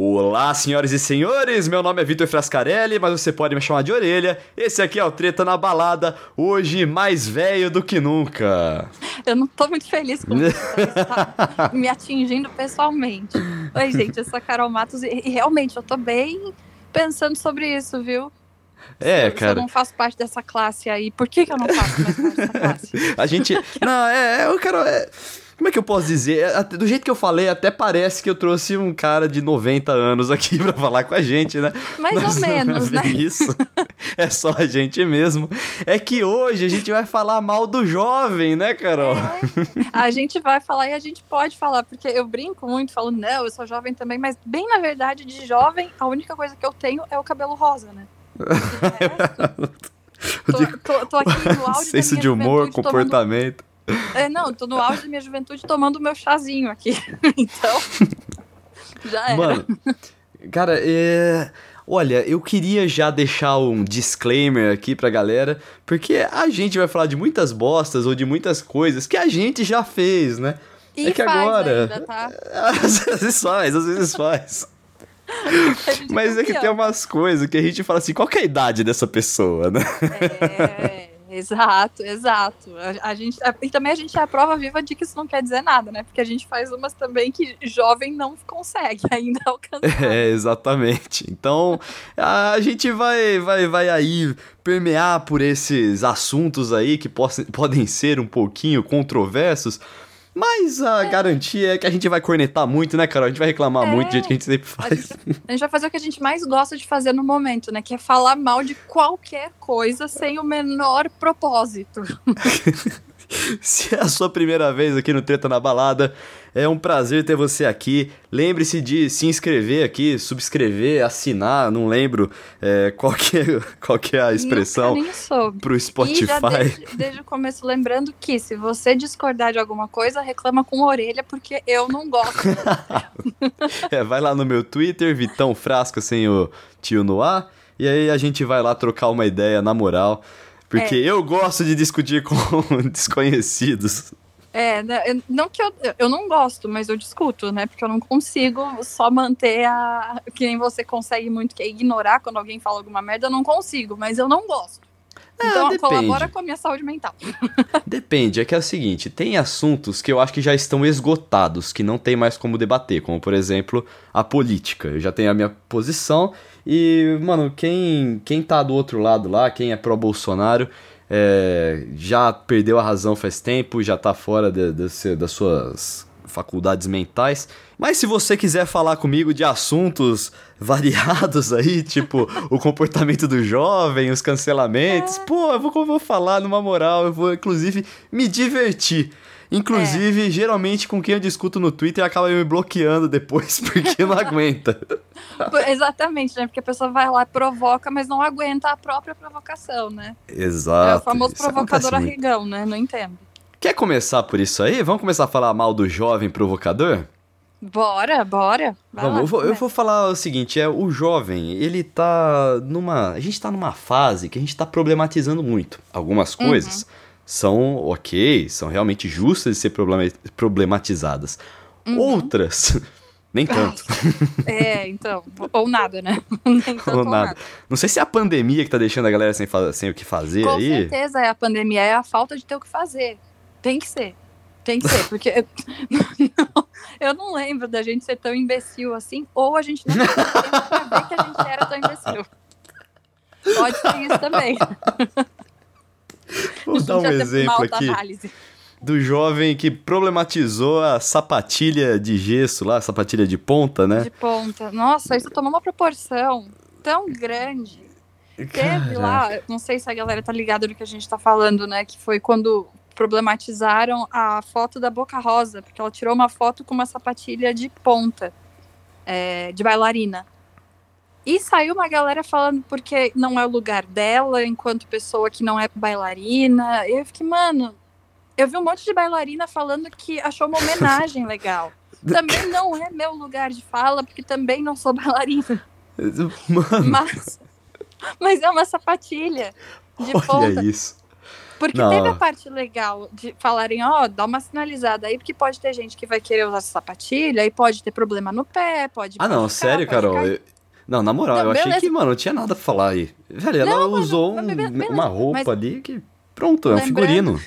Olá, senhoras e senhores, meu nome é Vitor Frascarelli, mas você pode me chamar de orelha. Esse aqui é o Treta na Balada, hoje mais velho do que nunca. Eu não tô muito feliz com isso, tá me atingindo pessoalmente. Oi, gente, eu sou a Carol Matos e, e realmente eu tô bem pensando sobre isso, viu? É, se, cara. Se eu não faço parte dessa classe aí, por que, que eu não faço mais parte dessa classe? A gente. Não, é, eu quero. É... Como é que eu posso dizer? É, do jeito que eu falei, até parece que eu trouxe um cara de 90 anos aqui pra falar com a gente, né? Mais Mas ou menos, é né? Isso. É só a gente mesmo. É que hoje a gente vai falar mal do jovem, né, Carol? É. A gente vai falar e a gente pode falar, porque eu brinco muito, falo, não, eu sou jovem também, mas bem na verdade, de jovem, a única coisa que eu tenho é o cabelo rosa, né? Tô, tô, tô, aqui no auge Senso de humor, comportamento. Tomando... É, não, tô no auge da minha juventude tomando meu chazinho aqui. então, já era. Mano, cara, é... Olha, eu queria já deixar um disclaimer aqui pra galera, porque a gente vai falar de muitas bostas ou de muitas coisas que a gente já fez, né? E é que agora. Ainda, tá? Às vezes faz, às vezes faz. Mas é que tem umas coisas que a gente fala assim, qual é a idade dessa pessoa, né? É, exato, exato. A, a gente, a, e também a gente é a prova viva de que isso não quer dizer nada, né? Porque a gente faz umas também que jovem não consegue ainda alcançar. É, exatamente. Então, a gente vai, vai, vai aí permear por esses assuntos aí que possam, podem ser um pouquinho controversos, mas a é. garantia é que a gente vai cornetar muito, né, Carol? A gente vai reclamar é. muito do jeito que a gente sempre faz. A gente, a gente, vai fazer o que a gente mais gosta de fazer no momento, né? Que é falar mal de qualquer coisa sem o menor propósito. Se é a sua primeira vez aqui no Treta na Balada, é um prazer ter você aqui. Lembre-se de se inscrever aqui, subscrever, assinar, não lembro é, qual, que é, qual que é a expressão pro Spotify. E já desde, desde o começo, lembrando que se você discordar de alguma coisa, reclama com orelha, porque eu não gosto. é, vai lá no meu Twitter, Vitão Frasco sem o tio no ar, e aí a gente vai lá trocar uma ideia na moral. Porque é. eu gosto de discutir com desconhecidos. É, né, não que eu, eu não gosto, mas eu discuto, né? Porque eu não consigo só manter a. Que nem você consegue muito, que é ignorar quando alguém fala alguma merda, eu não consigo, mas eu não gosto. Ah, então depende. colabora com a minha saúde mental. Depende, é que é o seguinte, tem assuntos que eu acho que já estão esgotados, que não tem mais como debater, como por exemplo, a política. Eu já tenho a minha posição e, mano, quem, quem tá do outro lado lá, quem é pró-Bolsonaro, é, já perdeu a razão faz tempo, já tá fora de, de, das suas faculdades mentais. Mas se você quiser falar comigo de assuntos variados aí, tipo o comportamento do jovem, os cancelamentos, é. pô, eu vou, eu vou falar numa moral, eu vou inclusive me divertir. Inclusive, é. geralmente com quem eu discuto no Twitter acaba me bloqueando depois porque não aguenta. Exatamente, né? Porque a pessoa vai lá, provoca, mas não aguenta a própria provocação, né? Exato. É o famoso provocador arregão, né? Não entendo. Quer começar por isso aí? Vamos começar a falar mal do jovem provocador? Bora, bora. Vamos, lá, eu, vou, eu vou falar o seguinte, é o jovem, ele tá numa, a gente tá numa fase que a gente tá problematizando muito. Algumas coisas uhum. São ok, são realmente justas de ser problematizadas. Uhum. Outras nem tanto. é, então. Ou nada, né? Nem tanto ou, ou nada. nada. Não sei se é a pandemia que tá deixando a galera sem, sem o que fazer Com aí. Com certeza é a pandemia, é a falta de ter o que fazer. Tem que ser. Tem que ser, porque eu não, eu não lembro da gente ser tão imbecil assim, ou a gente não ver que a gente era tão imbecil. Pode ser isso também. Vou dar um exemplo aqui do jovem que problematizou a sapatilha de gesso lá, a sapatilha de ponta, né? De ponta. Nossa, isso tomou uma proporção tão grande. Caraca. Teve lá, não sei se a galera tá ligada no que a gente tá falando, né? Que foi quando problematizaram a foto da Boca Rosa, porque ela tirou uma foto com uma sapatilha de ponta, é, de bailarina. E saiu uma galera falando porque não é o lugar dela, enquanto pessoa que não é bailarina. E eu fiquei, mano, eu vi um monte de bailarina falando que achou uma homenagem legal. Também não é meu lugar de fala, porque também não sou bailarina. Mano. Mas, mas é uma sapatilha de Olha ponta. isso. Porque Não. teve a parte legal de falarem, ó, dá uma sinalizada aí, porque pode ter gente que vai querer usar sapatilha e pode ter problema no pé, pode. Ah, não, machucar, sério, Carol. cair. Não, na moral, Não, eu achei beleza. que, mano, não tinha nada pra falar aí. Velho, ela Não, mas- usou mas um- beleza, uma roupa mas- ali que. Pronto, é um figurino.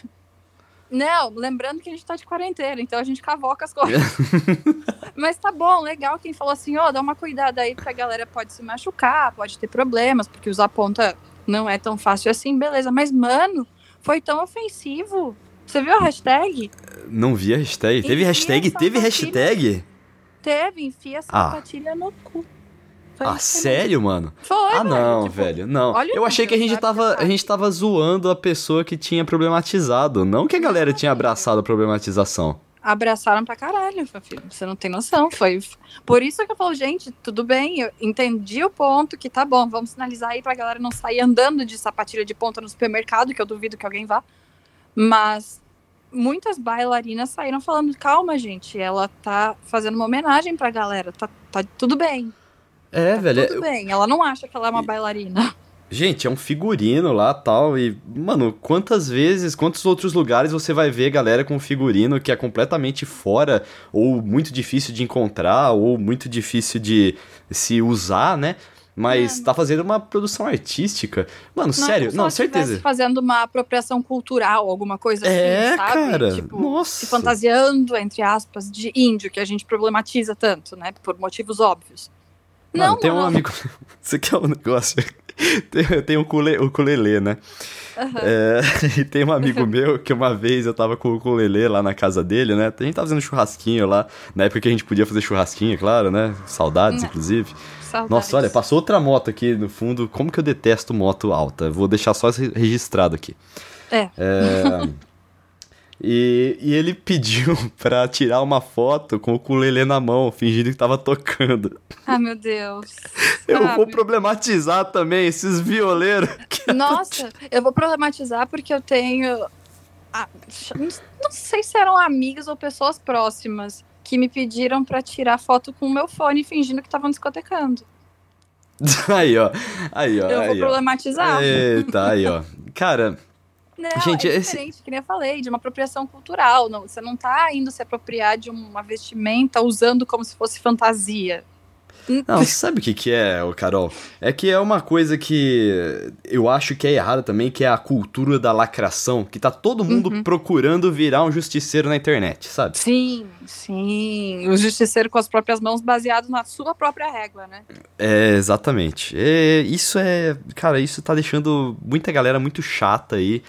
Não, lembrando que a gente tá de quarentena, então a gente cavoca as coisas. Mas tá bom, legal quem falou assim, ó, dá uma cuidada aí, porque a galera pode se machucar, pode ter problemas, porque usar ponta não é tão fácil assim, beleza. Mas, mano, foi tão ofensivo. Você viu a hashtag? Não vi a hashtag. Teve hashtag? Teve hashtag? Teve, enfia a Ah. sapatilha no cu. Foi Ah, sério, mano? Foi, Ah, não, tipo, velho. Não. Eu achei que a gente tava. A gente tava zoando a pessoa que tinha problematizado. Não que a galera tinha abraçado a problematização. abraçaram pra caralho, meu filho. Você não tem noção. Foi. Por isso que eu falo, gente, tudo bem, eu entendi o ponto que tá bom, vamos sinalizar aí pra galera não sair andando de sapatilha de ponta no supermercado, que eu duvido que alguém vá. Mas muitas bailarinas saíram falando, calma, gente, ela tá fazendo uma homenagem pra galera, tá, tá tudo bem. É, velho. Tudo bem. Ela não acha que ela é uma bailarina. Gente, é um figurino lá tal. E, mano, quantas vezes, quantos outros lugares você vai ver galera com figurino que é completamente fora, ou muito difícil de encontrar, ou muito difícil de se usar, né? Mas É. tá fazendo uma produção artística. Mano, Não sério, se não, certeza. fazendo uma apropriação cultural, alguma coisa É, assim, sabe? cara. Tipo, Nossa. se fantasiando, entre aspas, de índio, que a gente problematiza tanto, né? Por motivos óbvios. Mano, não, tem um não. amigo. Você quer um negócio? tem, tem o ukulele, né? Aham. É, e tem um amigo meu que uma vez eu tava com o ukulele lá na casa dele, né? A gente tava fazendo churrasquinho lá, na época que a gente podia fazer churrasquinho, claro, né? Saudades, inclusive. Saudades. Nossa, olha, passou outra moto aqui no fundo. Como que eu detesto moto alta? Vou deixar só registrado aqui. É. É, E, e ele pediu pra tirar uma foto com o ukulele na mão, fingindo que tava tocando. Ah, meu Deus. Eu vou Sabe? problematizar também esses violeiros. Nossa, eu vou problematizar porque eu tenho. ah, não sei se eram amigos ou pessoas próximas que me pediram pra tirar foto com o meu fone fingindo que estavam discotecando. Aí, ó. Aí, ó. eu vou aí, ó. problematizar. Eita, aí, ó. Cara, Não, Gente, é esse- diferente, que nem eu falei, de uma apropriação cultural. Não, você não tá indo se apropriar de uma vestimenta usando como se fosse fantasia. Não, sabe o que que é, Carol? É que é uma coisa que eu acho que é errada também, que é a cultura da lacração, que tá todo mundo Uhum. procurando virar um justiceiro na internet, sabe? Sim, sim. O justiceiro com as próprias mãos baseado na sua própria régua, né? É, exatamente. É, isso é, cara, isso tá deixando muita galera muito chata aí.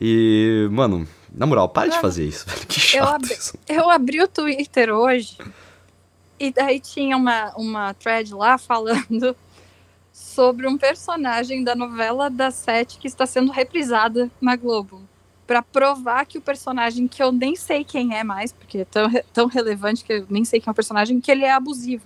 E, mano, na moral, para de fazer isso, velho. Que chato abri- isso. Eu abri o Twitter hoje e daí tinha uma, uma thread lá falando sobre um personagem da novela das sete que está sendo reprisada na Globo. Pra provar que o personagem, que eu nem sei quem é mais, porque é tão, tão relevante que eu nem sei quem é o personagem, que ele é abusivo.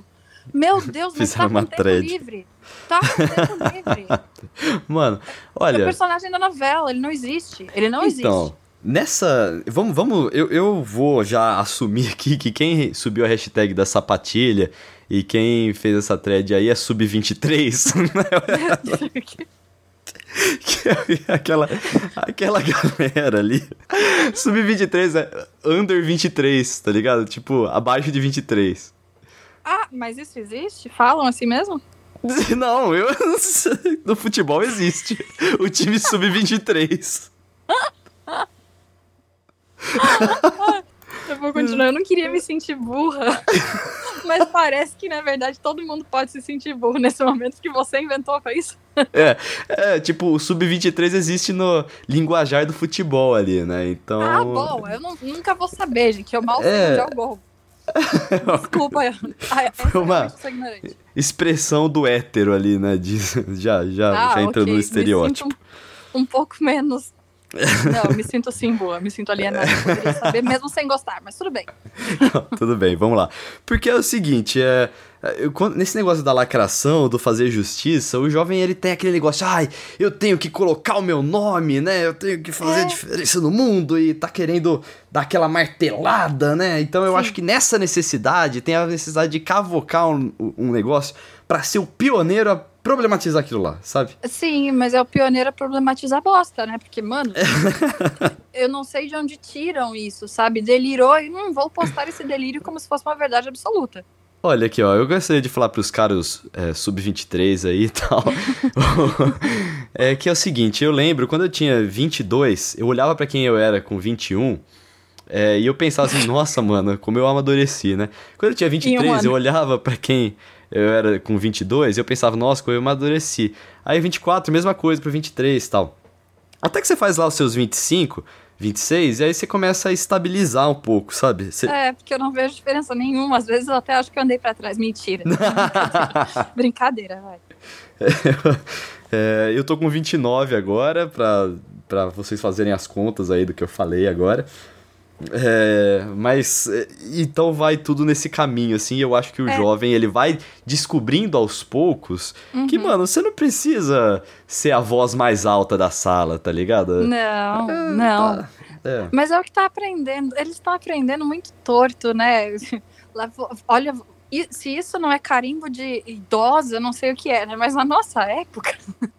Meu Deus, mas tá uma com tempo thread. livre. Tá com tempo livre. Mano, É olha. o personagem da novela, ele não existe. Ele não então, existe. nessa. Vamos, vamos. Eu, eu vou já assumir aqui que quem subiu a hashtag da sapatilha e quem fez essa thread aí é Sub-23. Que é aquela, aquela galera ali. Sub-23 é under 23, tá ligado? Tipo, abaixo de 23. Ah, mas isso existe? Falam assim mesmo? Não, eu. No futebol existe. O time sub-23. Eu vou continuar. Eu não queria me sentir burra. Mas parece que, na verdade, todo mundo pode se sentir burro nesse momento que você inventou, foi isso? É, é, tipo, o sub-23 existe no linguajar do futebol ali, né? Então. Ah, bom, eu não- nunca vou saber, gente. Eu mal sei É. onde é o gol. Desculpa. Ah, essa Foi uma-. Expressão do hétero ali, né? De, já já, Ah, já entrou ok, no estereótipo. Um, um pouco menos. Não, eu me sinto sim boa, me sinto alienada. Eu poderia saber, mesmo sem gostar, mas tudo bem. Tudo bem, vamos lá. Porque é o seguinte, é, eu- quando- nesse negócio da lacração, do fazer justiça, o jovem ele tem aquele negócio, ai, eu tenho que colocar o meu nome, né? Eu tenho que fazer É. a diferença no mundo e tá querendo dar aquela martelada, né? Então eu Sim. acho que nessa necessidade tem a necessidade de cavocar um, um negócio pra ser o pioneiro a problematizar aquilo lá, sabe? Sim, mas é o pioneiro a problematizar bosta, né? Porque, mano, eu não sei de onde tiram isso, sabe? Delirou e não vou postar esse delírio como se fosse uma verdade absoluta. Olha aqui, ó, eu gostaria de falar pros caras é, sub-23 aí e tal. é que é o seguinte, eu lembro, quando eu tinha 22, eu olhava para quem eu era com 21 é, e eu pensava assim, nossa, mano, como eu amadureci, né? Quando eu tinha 23, um eu olhava para quem eu era com 22 e eu pensava, nossa, como eu amadureci. Aí 24, mesma coisa pro 23 e tal. Até que você faz lá os seus 25, 26, e aí você começa a estabilizar um pouco, sabe? Você... É, porque eu não vejo diferença nenhuma. Às vezes eu até acho que eu andei para trás. Mentira. Brincadeira, vai. É, eu tô com 29 agora, pra, pra vocês fazerem as contas aí do que eu falei agora. É, mas é, então vai tudo nesse caminho, assim. Eu acho que o é. jovem ele vai descobrindo aos poucos uhum. que, mano, você não precisa ser a voz mais alta da sala, tá ligado? Não, é, não. Tá, é. Mas é o que tá aprendendo. Eles estão aprendendo muito torto, né? Olha, se isso não é carimbo de idosa, eu não sei o que é, né? Mas na nossa época.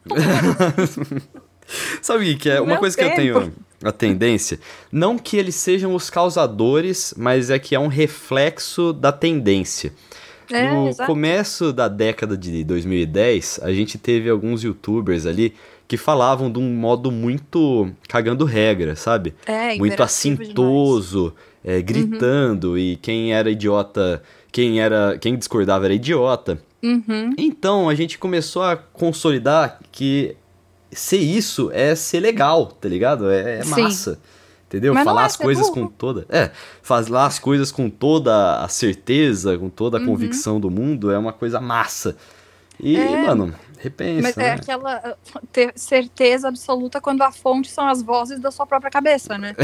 Sabe o que é? Uma coisa tempo. que eu tenho a tendência. Não que eles sejam os causadores, mas é que é um reflexo da tendência. É, no exato. começo da década de 2010, a gente teve alguns youtubers ali que falavam de um modo muito cagando regra, sabe? É, muito assintoso, é, gritando, uhum. e quem era idiota, quem era, quem discordava era idiota. Uhum. Então a gente começou a consolidar que ser isso é ser legal, tá ligado? É, é massa. Entendeu? Mas falar é as coisas burro. com toda. É, falar as coisas com toda a certeza, com toda a uhum. convicção do mundo é uma coisa massa. E, é, mano, repensa. Mas é né? é aquela ter certeza absoluta quando a fonte são as vozes da sua própria cabeça, né?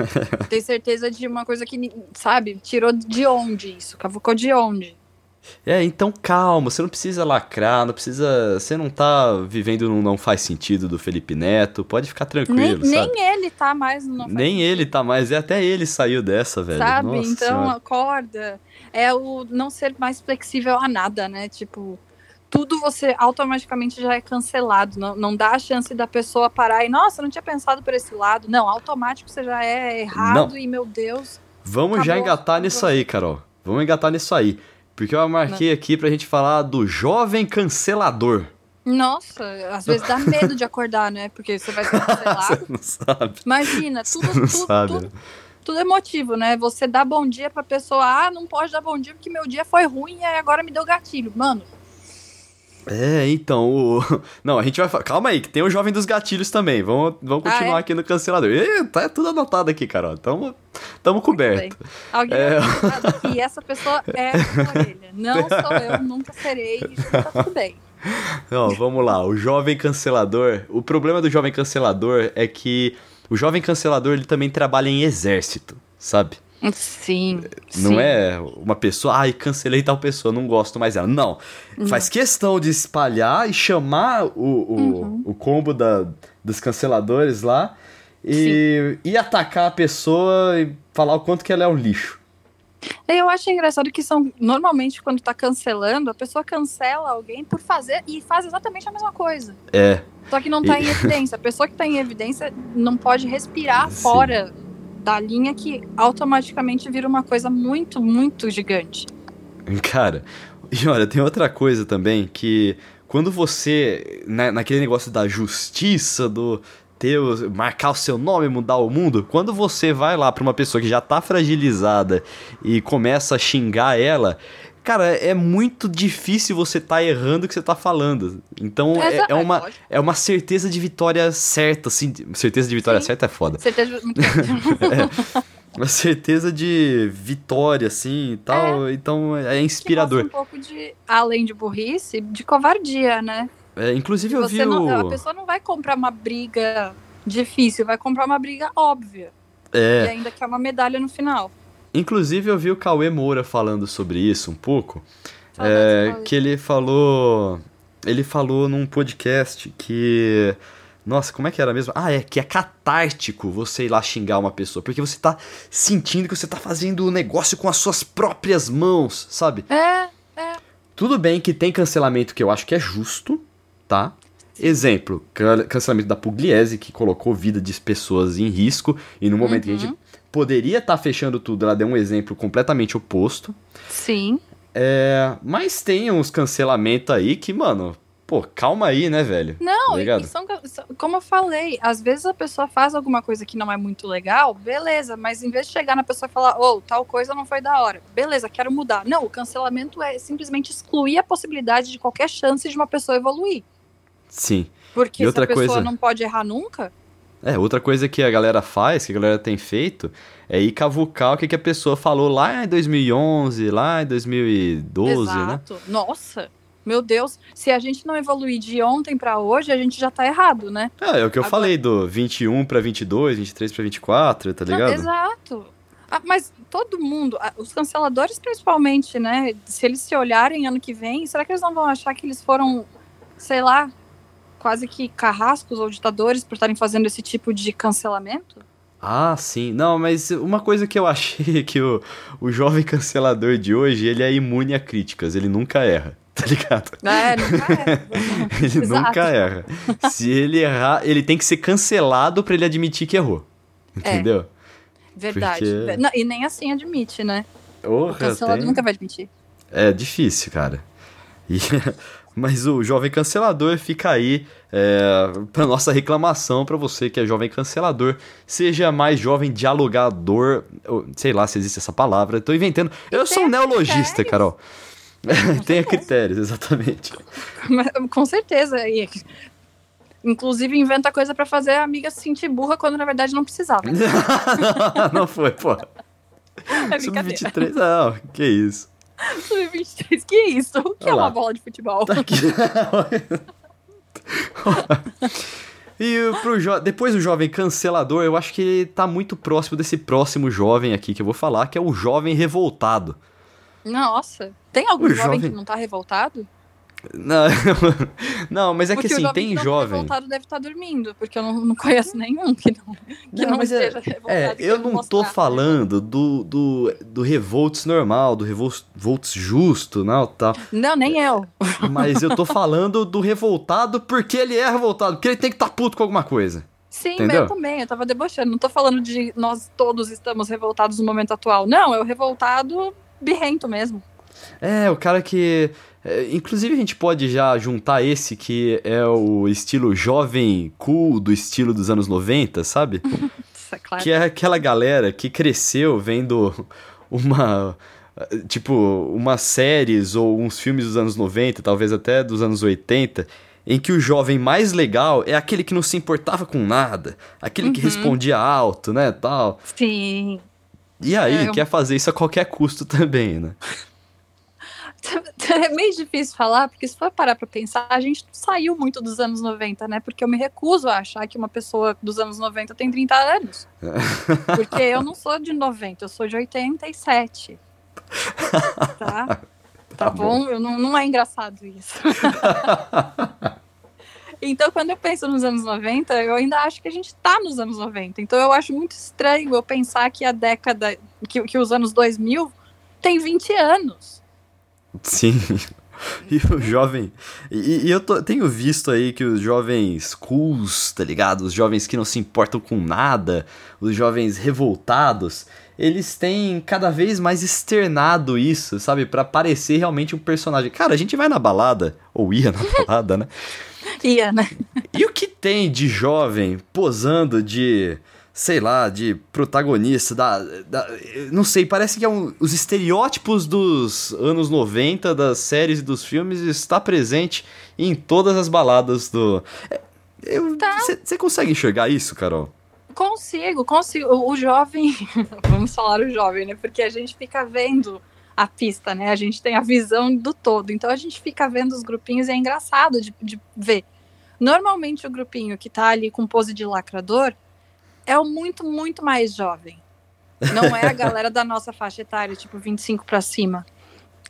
ter certeza de uma coisa que, sabe, tirou de onde isso? Cavucou de onde? É, então calma, você não precisa lacrar, não precisa. Você não tá vivendo no Não Faz Sentido do Felipe Neto, pode ficar tranquilo, nem, sabe? Nem ele tá mais no Não Faz Nem ele tá mais, é até ele saiu dessa, velho. Sabe? Nossa então senhora. acorda. É o não ser mais flexível a nada, né? Tipo, tudo você automaticamente já é cancelado. Não, não dá a chance da pessoa parar e, nossa, não tinha pensado por esse lado. Não, automático você já é errado não. e, meu Deus. Vamos já engatar nisso aí, Carol. Vamos engatar nisso aí. Porque eu marquei aqui pra gente falar do jovem cancelador. Nossa, às vezes dá medo de acordar, né? Porque você vai ser cancelado. você não sabe. Imagina, tudo, tudo, sabe, tudo, né? tudo é motivo, né? Você dá bom dia pra pessoa, ah, não pode dar bom dia porque meu dia foi ruim e agora me deu gatilho. Mano, é, então, o... Não, a gente vai... Calma aí, que tem o Jovem dos Gatilhos também. Vamos, vamos continuar ah, é? aqui no cancelador. E, tá tudo anotado aqui, Carol. Tamo, tamo coberto. Alguém é... que essa pessoa é a orelha. Não sou eu, nunca serei. Tá tudo bem. Não, vamos lá. O Jovem Cancelador... O problema do Jovem Cancelador é que o Jovem Cancelador, ele também trabalha em exército, sabe? Sim. Não sim. é uma pessoa, ai, cancelei tal pessoa, não gosto mais dela. Não. não. Faz questão de espalhar e chamar o, o, uhum. o combo da, dos canceladores lá e, e atacar a pessoa e falar o quanto que ela é um lixo. Eu acho engraçado que são normalmente quando tá cancelando, a pessoa cancela alguém por fazer e faz exatamente a mesma coisa. É. Só que não tá e... em evidência. A pessoa que tá em evidência não pode respirar Sim. fora da linha que automaticamente vira uma coisa muito, muito gigante. Cara, e olha, tem outra coisa também que quando você, na, naquele negócio da justiça, do ter, marcar o seu nome, mudar o mundo, quando você vai lá pra uma pessoa que já tá fragilizada e começa a xingar ela, cara, é muito difícil você tá errando o que você tá falando. Então é, é, uma, é uma certeza de vitória certa, assim. Certeza de vitória Sim. certa é foda. Certeza muito é, uma certeza de vitória, assim e tal. É. Então é inspirador. um pouco de, além de burrice, de covardia, né? É, inclusive eu você vi. Não, o... A pessoa não vai comprar uma briga difícil, vai comprar uma briga óbvia. É. E ainda quer uma medalha no final. Inclusive, eu vi o Cauê Moura falando sobre isso um pouco. É, que ele falou. Ele falou num podcast que. Nossa, como é que era mesmo? Ah, é que é catártico você ir lá xingar uma pessoa, porque você tá sentindo que você tá fazendo o negócio com as suas próprias mãos, sabe? É, é. Tudo bem que tem cancelamento que eu acho que é justo, tá? Exemplo, cancelamento da Pugliese, que colocou vida de pessoas em risco, e no momento uhum. que a gente uhum. Poderia estar tá fechando tudo, ela deu um exemplo completamente oposto. Sim. É, mas tem uns cancelamentos aí que, mano, pô, calma aí, né, velho? Não, tá são, como eu falei, às vezes a pessoa faz alguma coisa que não é muito legal, beleza, mas em vez de chegar na pessoa e falar, ô, oh, tal coisa não foi da hora, beleza, quero mudar. Não, o cancelamento é simplesmente excluir a possibilidade de qualquer chance de uma pessoa evoluir. Sim. Porque e outra se a pessoa coisa... não pode errar nunca. É, outra coisa que a galera faz, que a galera tem feito, é ir cavucar o que, que a pessoa falou lá em 2011, lá em 2012, Exato. né? Exato. Nossa, meu Deus, se a gente não evoluir de ontem para hoje, a gente já tá errado, né? É, é o que eu Agora... falei do 21 para 22, 23 para 24, tá ligado? Exato. Ah, mas todo mundo, os canceladores principalmente, né? Se eles se olharem ano que vem, será que eles não vão achar que eles foram, sei lá, quase que carrascos ou ditadores por estarem fazendo esse tipo de cancelamento? Ah, sim. Não, mas uma coisa que eu achei é que o, o jovem cancelador de hoje, ele é imune a críticas, ele nunca erra, tá ligado? É, nunca erra. ele Exato. nunca erra. Se ele errar, ele tem que ser cancelado para ele admitir que errou. Entendeu? É. Verdade. Porque... Não, e nem assim admite, né? Orra, o cancelado tem... nunca vai admitir. É difícil, cara. E mas o jovem cancelador fica aí é, para nossa reclamação para você que é jovem cancelador. Seja mais jovem dialogador, sei lá se existe essa palavra, tô inventando. Eu sou um neologista, critérios. Carol. Tenha critérios, exatamente. Com certeza. E, inclusive inventa coisa para fazer a amiga se sentir burra quando na verdade não precisava. não, não foi, pô. É Sub-23, não, que isso. Sub-23, que isso? O que Olha é lá. uma bola de futebol? Tá aqui. e pro jo... depois o jovem cancelador, eu acho que ele tá muito próximo desse próximo jovem aqui que eu vou falar, que é o jovem revoltado. Nossa, tem algum jovem, jovem que não tá revoltado? Não, não, mas é porque que assim, tem jovem. revoltado deve estar dormindo, porque eu não, não conheço nenhum que não, que não, não esteja é, revoltado. É, eu não tô falando do, do, do revolts normal, do revolts justo, não, tal. Não, nem eu. Mas eu tô falando do revoltado porque ele é revoltado, porque ele tem que estar tá puto com alguma coisa. Sim, Entendeu? eu também, eu tava debochando. Não tô falando de nós todos estamos revoltados no momento atual. Não, é o revoltado birrento mesmo. É, o cara que é, inclusive, a gente pode já juntar esse que é o estilo jovem cool do estilo dos anos 90, sabe? é claro. Que é aquela galera que cresceu vendo uma. Tipo, umas séries ou uns filmes dos anos 90, talvez até dos anos 80, em que o jovem mais legal é aquele que não se importava com nada, aquele uhum. que respondia alto, né, tal. Sim. E aí, é, quer fazer isso a qualquer custo também, né? é meio difícil falar, porque se for parar pra pensar, a gente saiu muito dos anos 90, né? Porque eu me recuso a achar que uma pessoa dos anos 90 tem 30 anos. Porque eu não sou de 90, eu sou de 87. Tá? Tá, tá bom? bom? Eu não, não é engraçado isso. Então, quando eu penso nos anos 90, eu ainda acho que a gente tá nos anos 90. Então, eu acho muito estranho eu pensar que a década, que, que os anos 2000 tem 20 anos. Sim. E o jovem. E, e eu tô, tenho visto aí que os jovens cools, tá ligado? Os jovens que não se importam com nada, os jovens revoltados, eles têm cada vez mais externado isso, sabe? para parecer realmente um personagem. Cara, a gente vai na balada, ou ia na balada, né? ia, né? E o que tem de jovem posando de sei lá, de protagonista, da, da, não sei, parece que é um, os estereótipos dos anos 90, das séries e dos filmes, está presente em todas as baladas do... Você tá. consegue enxergar isso, Carol? Consigo, consigo. O, o jovem, vamos falar o jovem, né? Porque a gente fica vendo a pista, né? A gente tem a visão do todo. Então a gente fica vendo os grupinhos e é engraçado de, de ver. Normalmente o grupinho que tá ali com pose de lacrador, é o muito, muito mais jovem. Não é a galera da nossa faixa etária, tipo 25 para cima.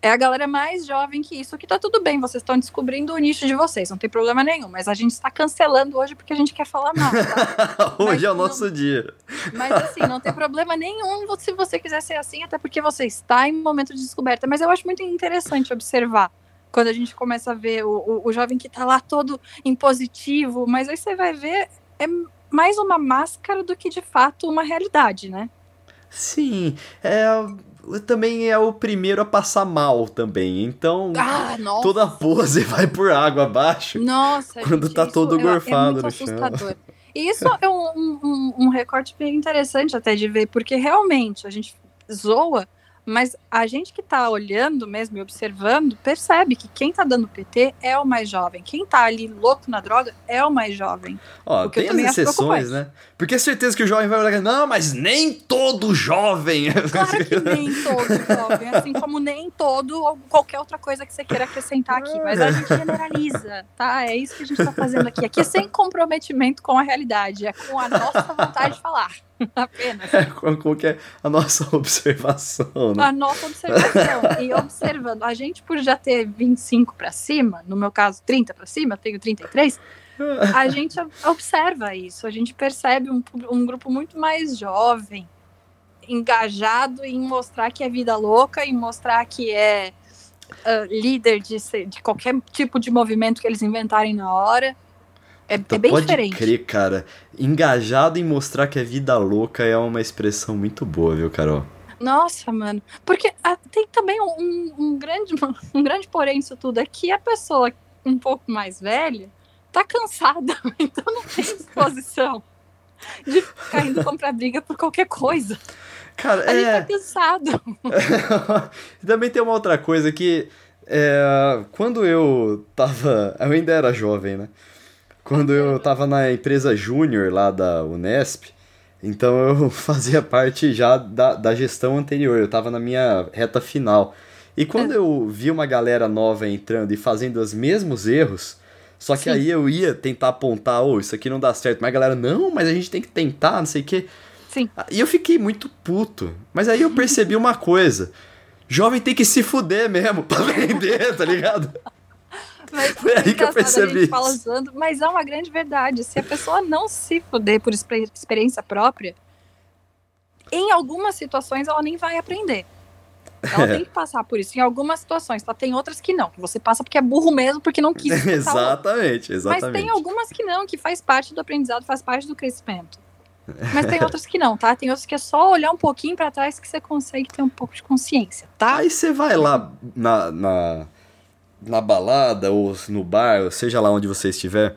É a galera mais jovem que isso, que tá tudo bem, vocês estão descobrindo o nicho de vocês, não tem problema nenhum, mas a gente está cancelando hoje porque a gente quer falar mal. Tá? hoje mas, é o nosso não, dia. Mas assim, não tem problema nenhum se você quiser ser assim, até porque você está em momento de descoberta. Mas eu acho muito interessante observar Quando a gente começa a ver o, o, o jovem que tá lá todo impositivo, mas aí você vai ver, é mais uma máscara do que de fato uma realidade, né? Sim, é também é o primeiro a passar mal também. Então, ah, toda pose vai por água abaixo. Nossa, quando gente, tá todo é, gorfado é no chão. assustador. E isso é um, um, um recorte bem interessante até de ver, porque realmente a gente zoa mas a gente que está olhando mesmo e observando percebe que quem está dando PT é o mais jovem. Quem está ali louco na droga é o mais jovem. Ó, tem as exceções, né? Porque é certeza que o jovem vai olhar, não, mas nem todo jovem. Claro que nem todo jovem, assim como nem todo ou qualquer outra coisa que você queira acrescentar aqui. Mas a gente generaliza, tá? É isso que a gente está fazendo aqui. Aqui sem comprometimento com a realidade, é com a nossa vontade de falar. Apenas. É, qual que é a nossa observação, né? A nossa observação. e observando, a gente por já ter 25 para cima, no meu caso 30 para cima, eu tenho 33, a gente observa isso, a gente percebe um, um grupo muito mais jovem, engajado em mostrar que é vida louca, em mostrar que é uh, líder de, de qualquer tipo de movimento que eles inventarem na hora. É, então, é bem pode diferente. crer, cara. Engajado em mostrar que é vida louca é uma expressão muito boa, viu, Carol? Nossa, mano. Porque ah, tem também um, um, grande, um grande porém isso tudo. É que a pessoa um pouco mais velha tá cansada. Então não tem disposição de ficar indo comprar briga por qualquer coisa. Cara, a é... gente tá cansado. também tem uma outra coisa que... É, quando eu tava... Eu ainda era jovem, né? Quando eu tava na empresa júnior lá da Unesp, então eu fazia parte já da, da gestão anterior, eu tava na minha reta final. E quando eu vi uma galera nova entrando e fazendo os mesmos erros, só que Sim. aí eu ia tentar apontar, oh, isso aqui não dá certo, mas a galera, não, mas a gente tem que tentar, não sei o quê. Sim. E eu fiquei muito puto. Mas aí eu percebi uma coisa. Jovem tem que se fuder mesmo pra vender, tá ligado? Mas Foi aí que eu percebi. Fala usando, mas é uma grande verdade. Se a pessoa não se fuder por experiência própria, em algumas situações ela nem vai aprender. Ela é. tem que passar por isso. Em algumas situações, tá? Tem outras que não. Que você passa porque é burro mesmo, porque não quis. exatamente, exatamente. Mas tem algumas que não, que faz parte do aprendizado, faz parte do crescimento. Mas tem outras que não, tá? Tem outras que é só olhar um pouquinho para trás que você consegue ter um pouco de consciência, tá? Aí você vai lá na, na na balada ou no bar, ou seja lá onde você estiver,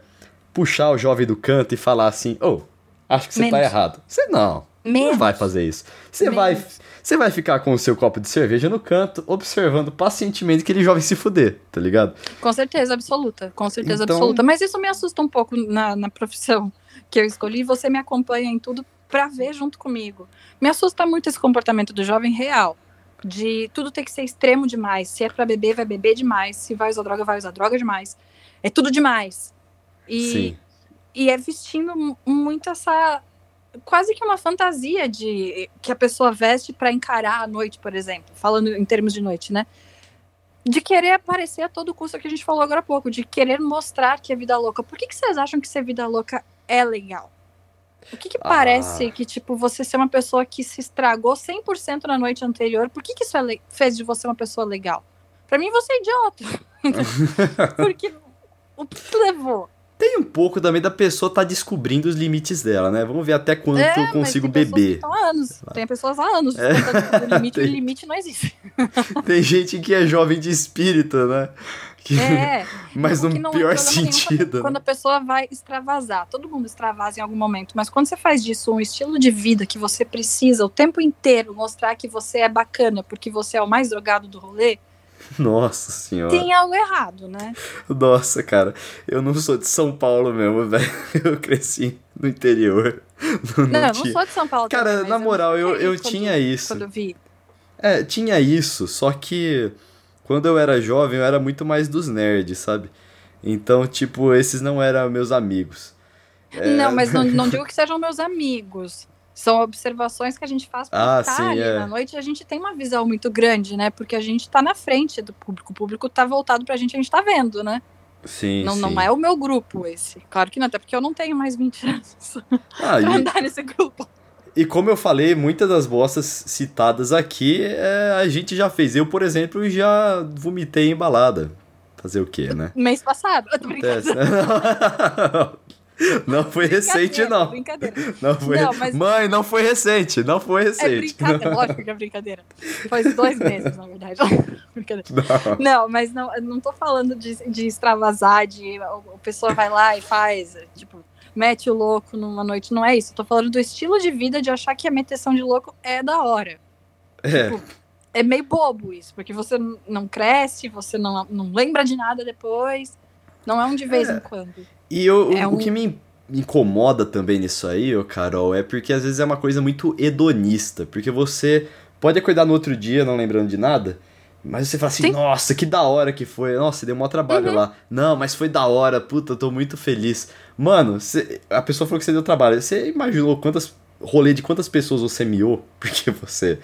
puxar o jovem do canto e falar assim: "Oh, acho que você tá errado". Você não. Menos. Não vai fazer isso. Você vai você vai ficar com o seu copo de cerveja no canto, observando pacientemente aquele jovem se fuder, tá ligado? Com certeza absoluta, com certeza então... absoluta. Mas isso me assusta um pouco na, na profissão que eu escolhi. Você me acompanha em tudo pra ver junto comigo. Me assusta muito esse comportamento do jovem real de tudo ter que ser extremo demais. Se é para beber, vai beber demais. Se vai usar droga, vai usar droga demais. É tudo demais. E, Sim. e é vestindo muito essa quase que uma fantasia de que a pessoa veste para encarar a noite, por exemplo, falando em termos de noite, né? De querer aparecer a todo custo que a gente falou agora há pouco, de querer mostrar que é vida louca. Por que, que vocês acham que ser vida louca é legal? O que, que ah. parece que, tipo, você ser uma pessoa que se estragou 100% na noite anterior, por que, que isso é fez de você uma pessoa legal? Pra mim, você é idiota. Porque o que levou? Tem um pouco também da pessoa estar tá descobrindo os limites dela, né? Vamos ver até quanto é, eu consigo beber. há anos. Tem pessoas há anos. É. O limite, tem... o limite não existe. Tem gente que é jovem de espírito, né? Que... É. mas no pior sentido. Quando, quando, a pessoa vai extravasar, todo mundo extravasa em algum momento, mas quando você faz disso um estilo de vida que você precisa o tempo inteiro mostrar que você é bacana porque você é o mais drogado do rolê. Nossa senhora. Tem algo errado, né? Nossa, cara, eu não sou de São Paulo mesmo, velho. Eu cresci no interior. Não, não, não, não sou de São Paulo. Cara, também, na moral, eu, eu, eu tinha isso. Quando eu vi. É, tinha isso, só que quando eu era jovem, eu era muito mais dos nerds, sabe? Então, tipo, esses não eram meus amigos. É... Não, mas não, não digo que sejam meus amigos. São observações que a gente faz para ah, estar sim, ali é. na noite a gente tem uma visão muito grande, né? Porque a gente tá na frente do público. O público tá voltado pra gente, a gente tá vendo, né? Sim, não, sim. não é o meu grupo esse. Claro que não, até porque eu não tenho mais 20 anos ah, pra e... andar nesse grupo. E como eu falei, muitas das bostas citadas aqui é, a gente já fez. Eu, por exemplo, já vomitei em balada. Fazer o quê, né? Mês passado. Eu tô brincando. Não foi recente, não. Brincadeira. Não foi. Não, mas- Mãe, não foi recente. Não foi É recente. brincadeira, lógico que é brincadeira. Faz dois meses, na verdade. brincadeira. Não. Não, mas não, não tô falando de, de extravasar, de a pessoa vai lá e faz, tipo, mete o louco numa noite. Não é isso. Eu tô falando do estilo de vida de achar que a meteção de louco é da hora. É. É meio bobo isso, porque você não cresce, você não, não lembra de nada depois. Não é um de vez É. em quando. E eu- É o um- que me incomoda também nisso aí, ô Carol, é porque às vezes é uma coisa muito hedonista. Porque você pode acordar no outro dia não lembrando de nada, mas você fala assim, Sim. nossa, que da hora que foi. Nossa, deu maior trabalho Uhum. lá. Não, mas foi da hora, puta, eu tô muito feliz. Mano, você- a pessoa falou que você deu trabalho. Você imaginou quantas rolê de quantas pessoas você miou? Porque você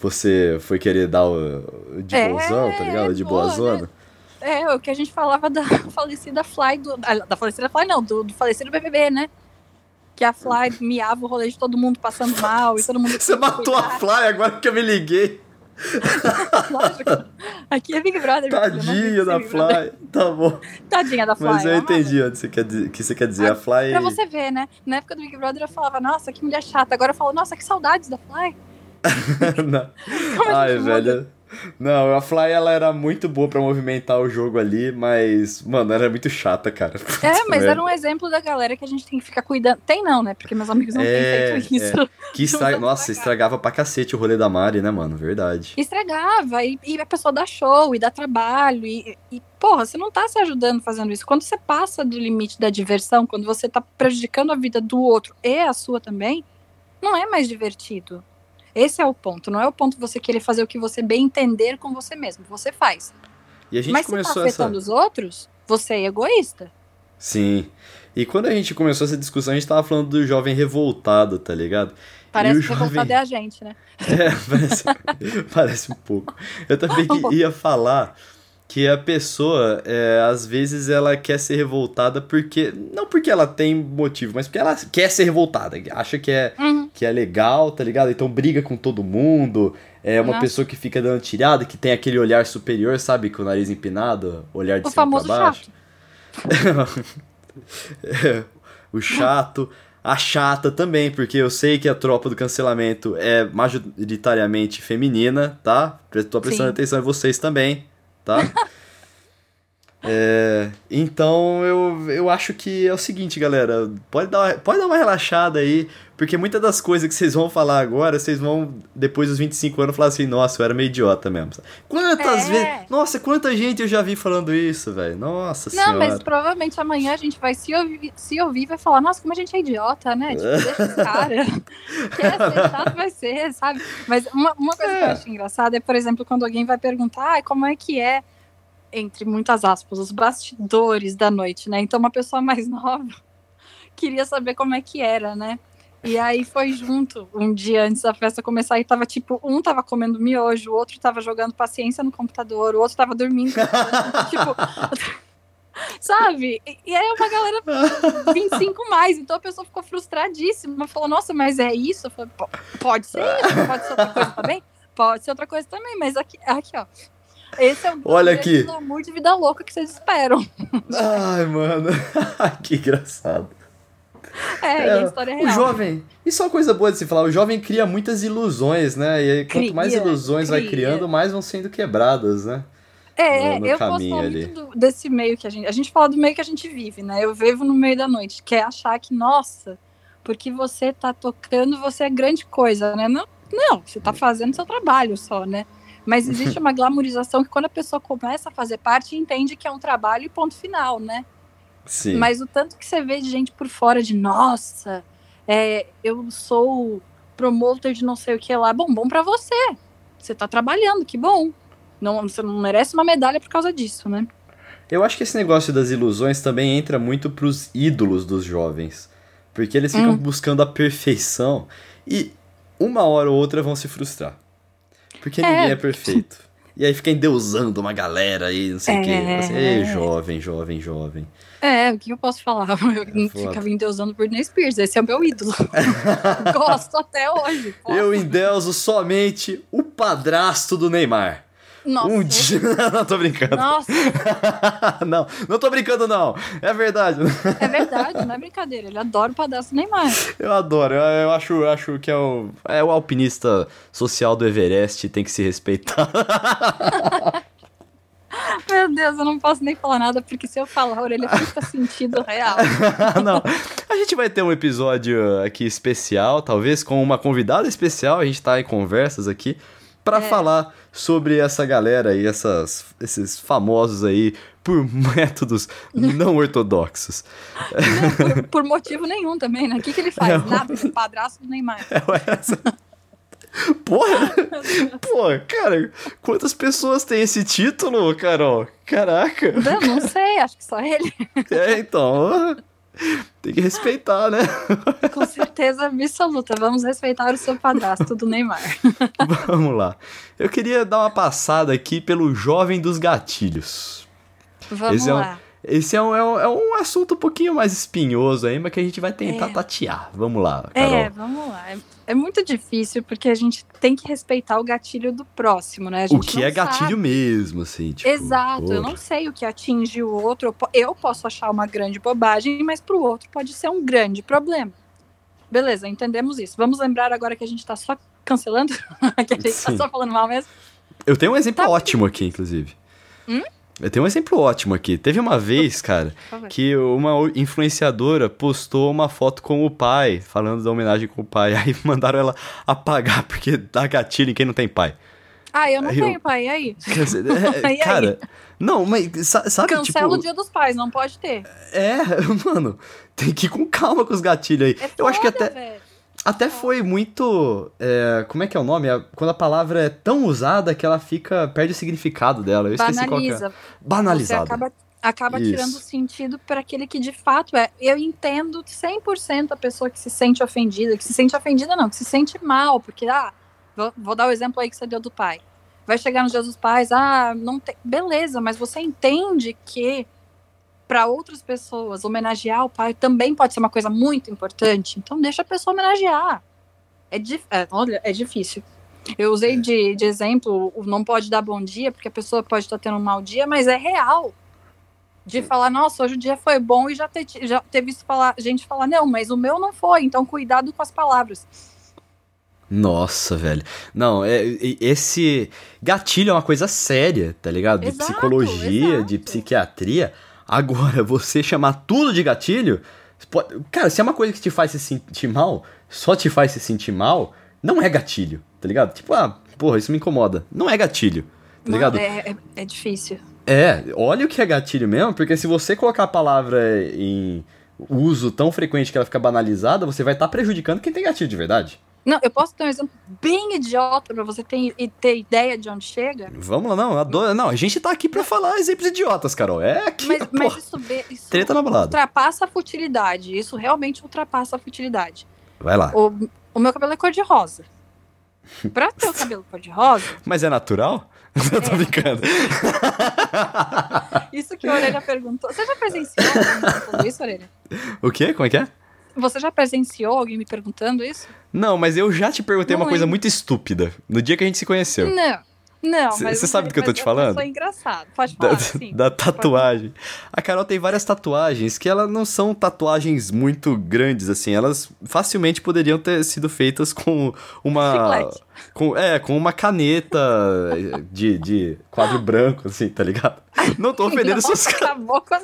você foi querer dar o, o de É, tá ligado? De boa, boazona. É, o que a gente falava da falecida Fly do. ah, Da falecida Fly, não, do, do falecido BBB, né? Que a Fly miava o rolê de todo mundo passando mal e todo mundo. Você matou a Fly agora que eu me liguei. Lógico. Aqui é Big Brother. Tadinha da Brother. Fly. Tá bom. Tadinha da Fly. Mas eu amava. entendi onde você quer dizer, que você quer dizer. A Fly. Pra você ver, né? Na época do Big Brother eu falava, nossa, que mulher chata. Agora eu falo, nossa, que saudades da Fly. A Ai, gente muda. Não, a Fly ela era muito boa pra movimentar o jogo ali, mas, mano, era muito chata, cara. É, mas era um exemplo da galera que a gente tem que ficar cuidando. Tem não, né? Porque meus amigos não É, têm feito isso. Que estra... Nossa, estragava pra cacete o rolê da Mari, né, mano? Verdade. Estragava, e, e a pessoa dá show, e dá trabalho, e, e, porra, você não tá se ajudando fazendo isso. Quando você passa do limite da diversão, quando você tá prejudicando a vida do outro e a sua também, não é mais divertido. Esse é o ponto. Não é o ponto você querer fazer o que você bem entender com você mesmo. Você faz. E a gente Mas se tá começou essa. afetando os outros, você é egoísta. Sim. E quando a gente começou essa discussão, a gente tava falando do jovem revoltado, tá ligado? Parece que jovem- revoltado é a gente, né? É, parece, parece um pouco. Eu também ia falar que a pessoa, é, às vezes, ela quer ser revoltada porque. Não porque ela tem motivo, mas porque ela quer ser revoltada. Acha que é, Uhum. Que é legal, tá ligado? Então briga com todo mundo. É uma Nossa. pessoa que fica dando tirada, que tem aquele olhar superior, sabe? Com o nariz empinado, olhar de O cima famoso pra baixo. chato. É, o chato. A chata também, porque eu sei que a tropa do cancelamento é majoritariamente feminina, tá? Tô prestando Sim. atenção em vocês também, tá? É, então eu, eu acho que é o seguinte, galera. Pode dar, pode dar uma relaxada aí, porque muitas das coisas que vocês vão falar agora, vocês vão, depois dos 25 anos, falar assim: nossa, eu era meio idiota mesmo. Quantas É. vezes. Nossa, quanta gente eu já vi falando isso, velho. Nossa Não, senhora. mas provavelmente amanhã a gente vai se ouvir, se ouvir e vai falar, nossa, como a gente é idiota, né? Tipo, deixa esse cara. Quer ser chato, vai ser, sabe? Mas uma, uma coisa que eu É. acho engraçada é, por exemplo, quando alguém vai perguntar ah, como é que é, entre muitas aspas, os bastidores da noite, né? Então uma pessoa mais nova queria saber como é que era, né? E aí foi junto um dia antes da festa começar e tava tipo, um tava comendo miojo, o outro tava jogando paciência no computador, o outro tava dormindo. tipo, sabe? E- aí uma galera 25 mais, então a pessoa ficou frustradíssima, falou, nossa, mas é isso? Eu falei, "Po- pode ser isso, pode ser outra coisa também? Pode ser outra coisa também, mas aqui, aqui ó. Esse é o Olha aqui. glamour de vida louca que vocês esperam. Ai, mano. que engraçado. É, e a história é o real. jovem. Isso é uma coisa boa de se falar. O jovem cria muitas ilusões, né? E aí, quanto Cria, mais ilusões vai cria. criando, mais vão sendo quebradas, né? É, no- no eu ali. muito do- desse meio que a gente. A gente fala do meio que a gente vive, né? Eu vivo no meio da noite, que é achar que, nossa, porque você tá tocando, você é grande coisa, né? Não, não você tá fazendo seu trabalho só, né? Mas existe uma glamorização que quando a pessoa começa a fazer parte, entende que é um trabalho e ponto final, né? Sim. Mas o tanto que você vê de gente por fora de, nossa, é, eu sou promotor de não sei o que lá. Bom, bom pra você. Você tá trabalhando, que bom. Não, você não merece uma medalha por causa disso, né? Eu acho que esse negócio das ilusões também entra muito pros ídolos dos jovens. Porque eles ficam Hum. buscando a perfeição e uma hora ou outra vão se frustrar. Porque É. ninguém é perfeito. E aí fica endeusando uma galera aí, não sei o É. quê. Ei, jovem, jovem, jovem. É, o que eu posso falar? Eu foda. ficava endeusando Britney Spears, esse é o meu ídolo. Gosto até hoje. posso. Eu endeuso somente o padrasto do Neymar. Nossa. Um dia. não, tô brincando. Nossa, não, não tô brincando, não. É verdade. é verdade, não é brincadeira. Ele adora o padrasto Neymar. Eu adoro. Eu, eu acho, eu acho que é o, é o alpinista social do Everest, tem que se respeitar. Meu Deus, eu não posso nem falar nada, porque se eu falar, a orelha fica sentido real. não. A gente vai ter um episódio aqui especial, talvez com uma convidada especial. A gente tá em conversas aqui para É. falar sobre essa galera aí, essas, esses famosos aí por métodos não ortodoxos. por, por motivo nenhum também, né? O que, que ele faz? Nada, é padrasto do Neymar. É essa. Porra! Pô, cara, quantas pessoas têm esse título, Carol? Caraca! Não, não sei, acho que só ele. É, então. Tem que respeitar, né? Com certeza absoluta. Vamos respeitar o seu padrasto do Neymar. Vamos lá. Eu queria dar uma passada aqui pelo Jovem dos Gatilhos. Vamos Esse é lá. Esse é um, é, um, é um assunto um pouquinho mais espinhoso aí, mas que a gente vai tentar É. tatear. Vamos lá, Carol. É, vamos lá. É, é muito difícil porque a gente tem que respeitar o gatilho do próximo, né? O que é gatilho sabe. mesmo, assim, tipo. Exato, eu pô. não sei o que atinge o outro. Eu po- Eu posso achar uma grande bobagem, mas para o outro pode ser um grande problema. Beleza, entendemos isso. Vamos lembrar agora que a gente tá só cancelando, que a gente Sim. tá só falando mal mesmo. Eu tenho um exemplo Tá. ótimo aqui, inclusive. Hum? Eu tenho um exemplo ótimo aqui. Teve uma vez, cara, que uma influenciadora postou uma foto com o pai, falando da homenagem com o pai. Aí mandaram ela apagar porque dá gatilho em quem não tem pai. Ah, eu não Aí eu- tenho pai, e aí? Dizer, é, E aí? cara, não, mas sa- sabe, Cancela tipo, o dia dos pais, não pode ter. é, mano, tem que ir com calma com os gatilhos aí. É Eu acho que até, velho. Até foi muito, é, como é que é o nome? É Quando a palavra é tão usada que ela fica, perde o significado dela. Eu esqueci qual que é. Banaliza. Banalizada. Você acaba, acaba tirando o sentido para aquele que de fato é. Eu entendo 100% a pessoa que se sente ofendida, que se sente ofendida não, que se sente mal, porque, ah, vou, vou dar o exemplo aí que você deu do pai. Vai chegar no dos Pais, ah, não tem. Beleza, mas você entende que para outras pessoas homenagear o pai também pode ser uma coisa muito importante. Então deixa a pessoa homenagear. É, é, olha, é difícil. Eu usei de, de exemplo o não pode dar bom dia, porque a pessoa pode estar tendo um mau dia, mas é real. De falar, nossa, hoje o dia foi bom e já, te- já teve isso falar, gente falar, não, mas o meu não foi, então cuidado com as palavras. Nossa, velho. Não, é, esse gatilho é uma coisa séria, tá ligado? De Exato, psicologia, de exato. psiquiatria. Agora, você chamar tudo de gatilho. pode- Cara, se é uma coisa que te faz se sentir mal, só te faz se sentir mal, não é gatilho, tá ligado? Tipo, ah, porra, isso me incomoda. Não é gatilho, tá Mano, ligado? é, é, é difícil. É, olha o que é gatilho mesmo, porque se você colocar a palavra em uso tão frequente que ela fica banalizada, você vai estar prejudicando quem tem gatilho de verdade. Não, eu posso ter um exemplo bem idiota pra você ter, ter ideia de onde chega, Vamos lá, não, adoro. Não, a gente tá aqui pra falar exemplos idiotas, Carol. É aqui, mas, mas isso, isso treta na balada. ultrapassa a futilidade. Isso realmente ultrapassa a futilidade. Vai lá. O, o meu cabelo é cor-de-rosa. Pra ter o cabelo cor-de-rosa, Mas é natural? Eu tô É. brincando. isso que a Orelha perguntou. Você já presenciou isso, Orelha? O quê? Como é que é? Você já presenciou alguém me perguntando isso? Não, mas eu já te perguntei Não uma coisa muito estúpida no dia que a gente se conheceu. Não. Não, Cê- mas cê sabe do que eu tô te falando? Eu sou engraçado. Pode Da, falar, sim. da tatuagem. A Carol tem várias tatuagens que elas não são tatuagens muito grandes, assim. Elas facilmente poderiam ter sido feitas com uma. Chiclete. Com, é, com uma caneta de, de quadro branco, assim, tá ligado? Não tô ofendendo Nossa, seus caras. Acabou com as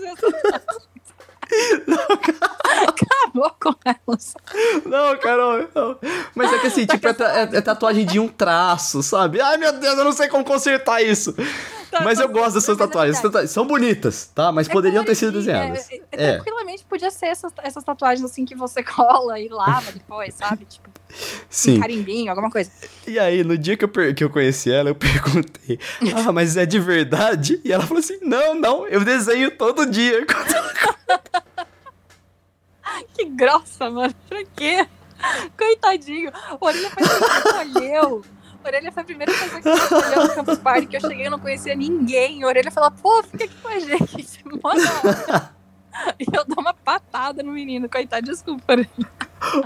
Acabou com elas. Não, Carol, não. Mas é que assim, tipo, é, ta- é- é tatuagem de um traço, sabe? Ai, meu Deus, eu não sei como consertar isso. Tá, Mas eu mas- gosto dessas é tatuagens. Tatuagens São bonitas, tá? Mas É poderiam ter sido desenhadas. É, é, É. Tranquilamente podia ser essas, essas tatuagens assim que você cola e lava depois, sabe? Tipo, um Sim. carimbinho, alguma coisa. E aí, no dia que eu, que eu conheci ela, eu perguntei: Ah, mas é de verdade? E ela falou assim: Não, não, eu desenho todo dia. Que grossa, mano. Pra quê? Coitadinho. O Orelha foi me escolheu. A Orelha foi a primeira pessoa que escolheu no Campus Party, que eu cheguei e não conhecia ninguém. A Orelha falou, pô, fica aqui com a gente. Mó da hora. E eu dou uma patada no menino. Coitado, desculpa.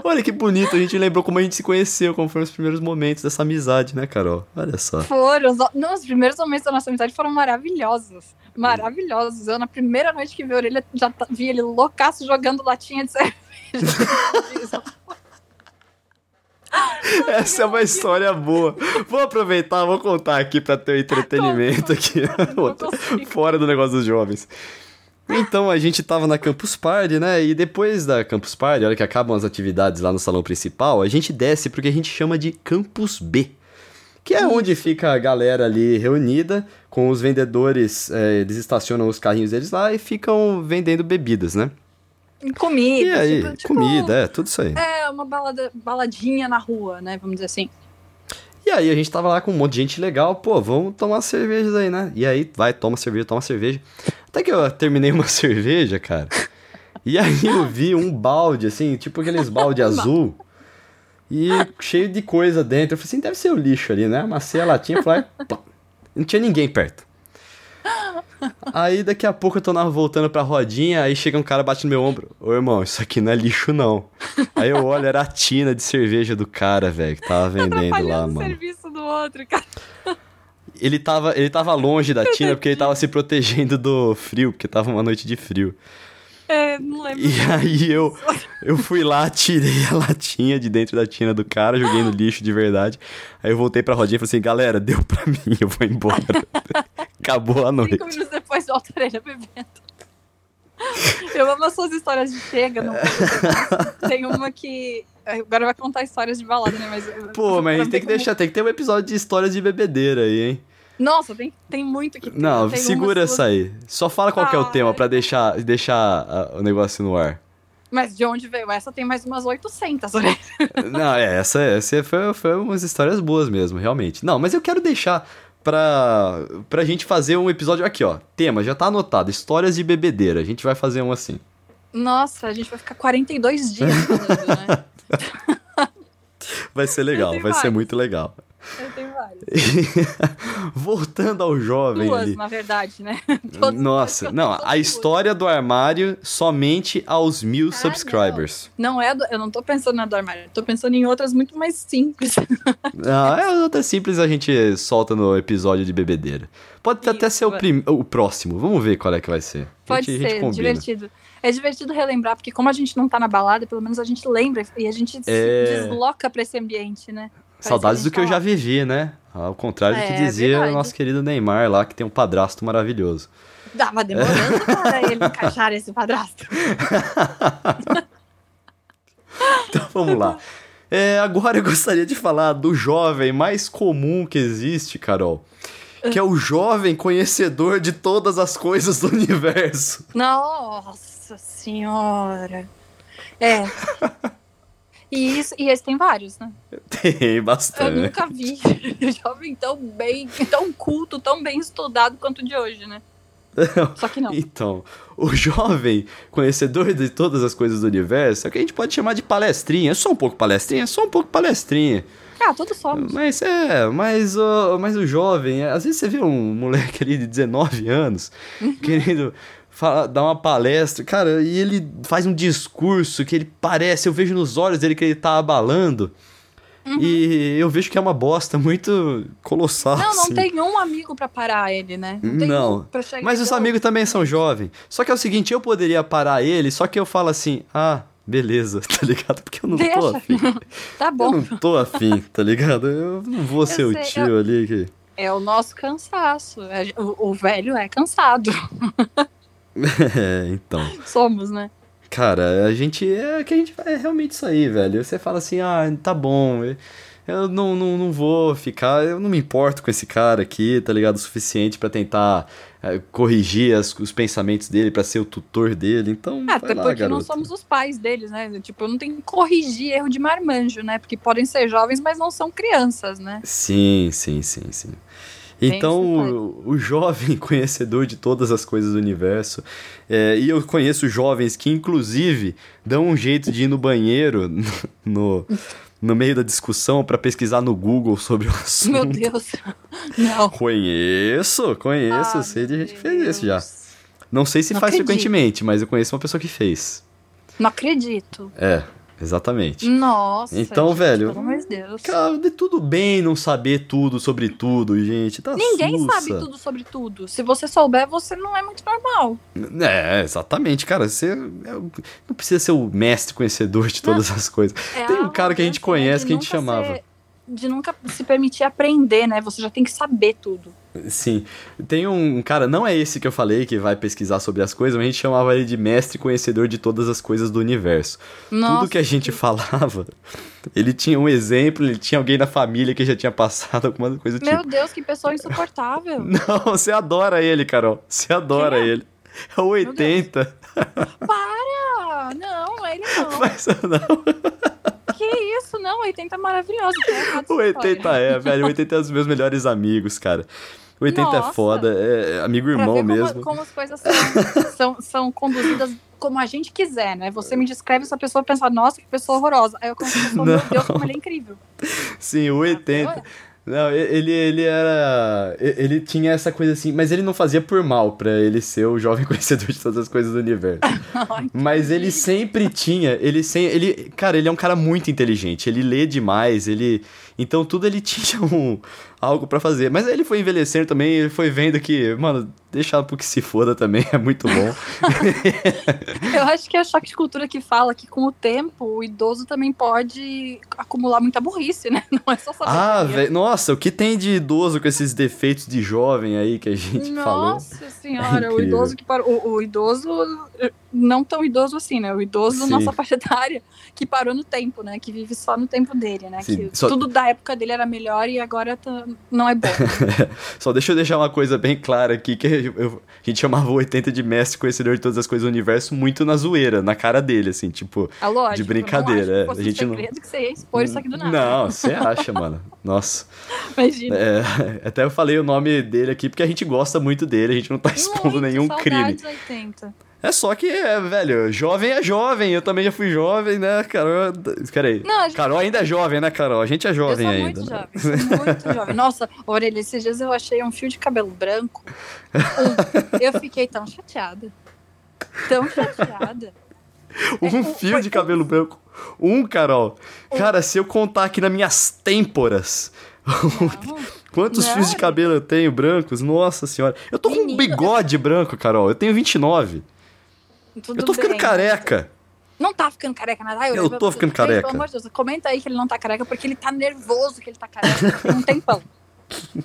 Olha que bonito, a gente lembrou como a gente se conheceu, como foram os primeiros momentos dessa amizade, né, Carol? Olha só. Foram. Não, os primeiros momentos da nossa amizade foram maravilhosos. Maravilhosos. Eu, na primeira noite que vi a orelha, já vi ele loucaço jogando latinha de cerveja. Essa é uma história boa. Vou aproveitar, vou contar aqui pra ter entretenimento aqui. Fora do negócio dos jovens. Então a gente tava na Campus Party, né? E depois da Campus Party, hora que acabam as atividades lá no salão principal, a gente desce porque a gente chama de Campus B. Que é onde fica a galera ali reunida, com os vendedores, é, eles estacionam os carrinhos deles lá e ficam vendendo bebidas, né? Comida, e aí, tipo, tipo, comida, é, tudo isso aí. É, uma balada, baladinha na rua, né? Vamos dizer assim. E aí a gente tava lá com um monte de gente legal, pô, vamos tomar cervejas aí, né? E aí, vai, toma cerveja, toma cerveja. Até que eu terminei uma cerveja, cara. E aí eu vi um balde, assim, tipo aqueles balde azul. E cheio de coisa dentro. Eu falei assim, deve ser o lixo ali, né? Amassei a latinha e falei, não tinha ninguém perto. Aí daqui a pouco eu tô na, voltando pra rodinha, aí chega um cara bate no meu ombro. Ô irmão, isso aqui não é lixo não. Aí eu olho, era a tina de cerveja do cara, velho, que tava vendendo lá, mano. o serviço do outro, cara. Ele tava, ele tava longe da tina porque ele tava se protegendo do frio, porque tava uma noite de frio. É, não lembro. E aí eu, eu fui lá, tirei a latinha de dentro da tina do cara, joguei no lixo de verdade. Aí eu voltei pra rodinha e falei assim, galera, deu pra mim, eu vou embora. Acabou a noite. Cinco minutos depois, volta a orelha bebendo. Eu amo as suas histórias de chega, não Tem uma que. Agora vai contar histórias de balada, né? Mas, Pô, mas a gente tem que deixar, tem que ter um episódio de histórias de bebedeira aí, hein? Nossa, tem, tem muito que Não, segura essa aí. Só fala qual ah, é o tema pra deixar, deixar uh, o negócio no ar. Mas de onde veio essa? Tem mais umas 800, né? Não, é, essa, essa foi, foi umas histórias boas mesmo, realmente. Não, mas eu quero deixar pra, pra gente fazer um episódio aqui, ó. Tema, já tá anotado, histórias de bebedeira. A gente vai fazer um assim. Nossa, a gente vai ficar 42 dias falando, né? vai ser legal, vai vários. ser muito legal. Eu tenho vários. Voltando ao jovem. Duas, ali. na verdade, né? Todos Nossa, não, a história do armário somente aos mil ah, subscribers. Não, não é do, eu não tô pensando na do armário, tô pensando em outras muito mais simples. Não, é outra simples a gente solta no episódio de bebedeira. Pode Isso, até ser o, prim, o próximo, vamos ver qual é que vai ser. Pode gente, ser, divertido. É divertido relembrar, porque como a gente não tá na balada, pelo menos a gente lembra e a gente é... se desloca pra esse ambiente, né? Saudades do que eu já vivi, né? Ao contrário do que é, dizia o nosso querido Neymar lá, que tem um padrasto maravilhoso. Tava demorando para ele encaixar esse padrasto. então vamos lá. É, agora eu gostaria de falar do jovem mais comum que existe, Carol. Que é o jovem conhecedor de todas as coisas do universo. Nossa senhora. É. E, isso, e esse tem vários, né? Tem bastante. Eu nunca vi jovem tão bem, tão culto, tão bem estudado quanto o de hoje, né? Só que não. Então, o jovem conhecedor de todas as coisas do universo é o que a gente pode chamar de palestrinha. Só um pouco palestrinha, só um pouco palestrinha. Ah, todos somos. Mas é, mas, uh, mas o jovem, às vezes você vê um moleque ali de 19 anos querendo fala, dá uma palestra, cara, e ele faz um discurso que ele parece, eu vejo nos olhos dele que ele tá abalando. Uhum. E eu vejo que é uma bosta muito colossal. Não, não assim. tem um amigo para parar ele, né? Não. não. Um Mas os amigos também são jovens. Só que é o seguinte, eu poderia parar ele, só que eu falo assim, ah, beleza, tá ligado? Porque eu não Deixa. tô afim. tá bom. Eu não tô afim, tá ligado? Eu não vou eu ser sei, o tio eu... ali que. É o nosso cansaço. É, o, o velho é cansado. é, então. Somos, né? Cara, a gente é que a gente é realmente isso aí, velho. Você fala assim, ah, tá bom, eu não, não, não vou ficar, eu não me importo com esse cara aqui, tá ligado? O suficiente para tentar é, corrigir as, os pensamentos dele, para ser o tutor dele, então. É, até lá, porque garoto. não somos os pais deles, né? Tipo, eu não tenho que corrigir erro de marmanjo, né? Porque podem ser jovens, mas não são crianças, né? Sim, sim, sim, sim. Então, o, o, jovem conhecedor de todas as coisas do universo, é, e eu conheço jovens que, inclusive, dão um jeito de ir no banheiro no, no meio da discussão para pesquisar no Google sobre o assunto. Meu Deus, não. Conheço, conheço, ah, sei de gente que fez isso já. Não sei se não faz acredito. frequentemente, mas eu conheço uma pessoa que fez. Não acredito. É. Exatamente. Nossa. Então, gente, velho, Pelo amor de Deus. Cara, de tudo bem não saber tudo sobre tudo, gente. Tá Ninguém sussa. sabe tudo sobre tudo. Se você souber, você não é muito normal. É, exatamente, cara. Você é- não precisa ser o mestre conhecedor de todas as coisas. É Tem um a cara que a gente conhece que a gente chamava. ser- de nunca se permitir aprender, né? Você já tem que saber tudo. Sim. Tem um cara, não é esse que eu falei que vai pesquisar sobre as coisas, mas a gente chamava ele de mestre conhecedor de todas as coisas do universo. Nossa, Tudo que a gente falava, ele tinha um exemplo, ele tinha alguém na família que já tinha passado alguma coisa Meu tipo. Deus, que pessoa insuportável. Não, você adora ele, Carol. Você adora Quem é? ele. É o 80. Para! Não, ele não. Mas não. Que isso? Não, 80 é maravilhoso. O essa 80 história. é, velho. O 80 é um dos meus melhores amigos, cara. O 80 é Nossa. foda, é amigo Pra irmão como, mesmo. como as coisas são, são, são conduzidas como a gente quiser, né? Você me descreve essa pessoa e pensa, nossa, que pessoa horrorosa. Aí eu consigo meu Não. Deus, como ele é incrível. Sim, o 80. Não, ele, ele era. Ele tinha essa coisa assim, mas ele não fazia por mal pra ele ser o jovem conhecedor de todas as coisas do universo. Mas ele sempre tinha, ele sem, ele, cara, ele é um cara muito inteligente, ele lê demais, ele, então tudo ele tinha um algo pra fazer. Mas aí ele foi envelhecendo também, ele foi vendo que, mano, deixar pro que se foda também é muito bom. Eu acho que é a choque de cultura que fala que com o tempo o idoso também pode acumular muita burrice, né? Não é só saber. ah, velho, nossa, o que tem de idoso com esses defeitos de jovem aí que a gente falou? Nossa senhora, o incrível. idoso que parou. O, o idoso, não tão idoso assim, né? O idoso Sim. nossa faixa etária, que parou no tempo, né? Que vive só no tempo dele, né? Sim, que só- tudo da época dele era melhor e agora tá- não é bom. Só deixa eu deixar uma coisa bem clara aqui, que eu- a gente chamava o 80 de mestre conhecedor de todas as coisas do universo muito na zoeira, na cara dele, assim, tipo, É lógico. De brincadeira, é. A gente não- que você ia expor isso aqui do nada. Não, você acha, mano. Nossa. Imagina. É, até eu falei o nome dele aqui porque a gente gosta muito dele, a gente não tá expondo Muito, nenhum crime. saudades 80. É só que, é, velho, jovem é jovem, eu também já fui jovem, né, Carol? Peraí. Não, a gente- Carol ainda é jovem, né, Carol? A gente é jovem eu sou ainda. muito né? jovem, sou muito jovem. Nossa, Orelha, esses dias eu achei um fio de cabelo branco. Eu fiquei tão chateada. Tão chateada. Um É, fio foi- de cabelo branco. Um, Carol. Um. Cara, se eu contar aqui nas minhas têmporas Não, quantos Não. fios de cabelo eu tenho brancos, nossa senhora. Eu tô com um Menino. bigode branco, Carol. Eu tenho 29. Tudo eu tô ficando bem. careca. Não tá ficando careca, nada. Eu tô ficando careca. Pelo amor de Deus, comenta aí que ele não tá careca, porque ele tá nervoso que ele tá careca tem um tempão.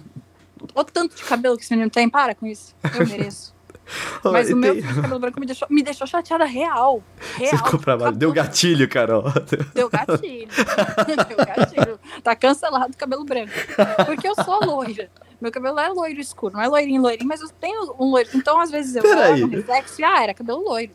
O tanto de cabelo que esse menino tem, para com isso. Eu mereço. Mas o meu tem- cabelo branco me deixou, me deixou chateada real. Real. Você ficou pra baixo. Deu Acabou. gatilho, Carol. Deu gatilho. Deu gatilho. Tá cancelado o cabelo branco. Porque eu sou loira. Meu cabelo é loiro escuro, não é loirinho, loirinho, mas eu tenho um loiro. Então, às vezes, eu olho no reflexo e, ah, era cabelo loiro.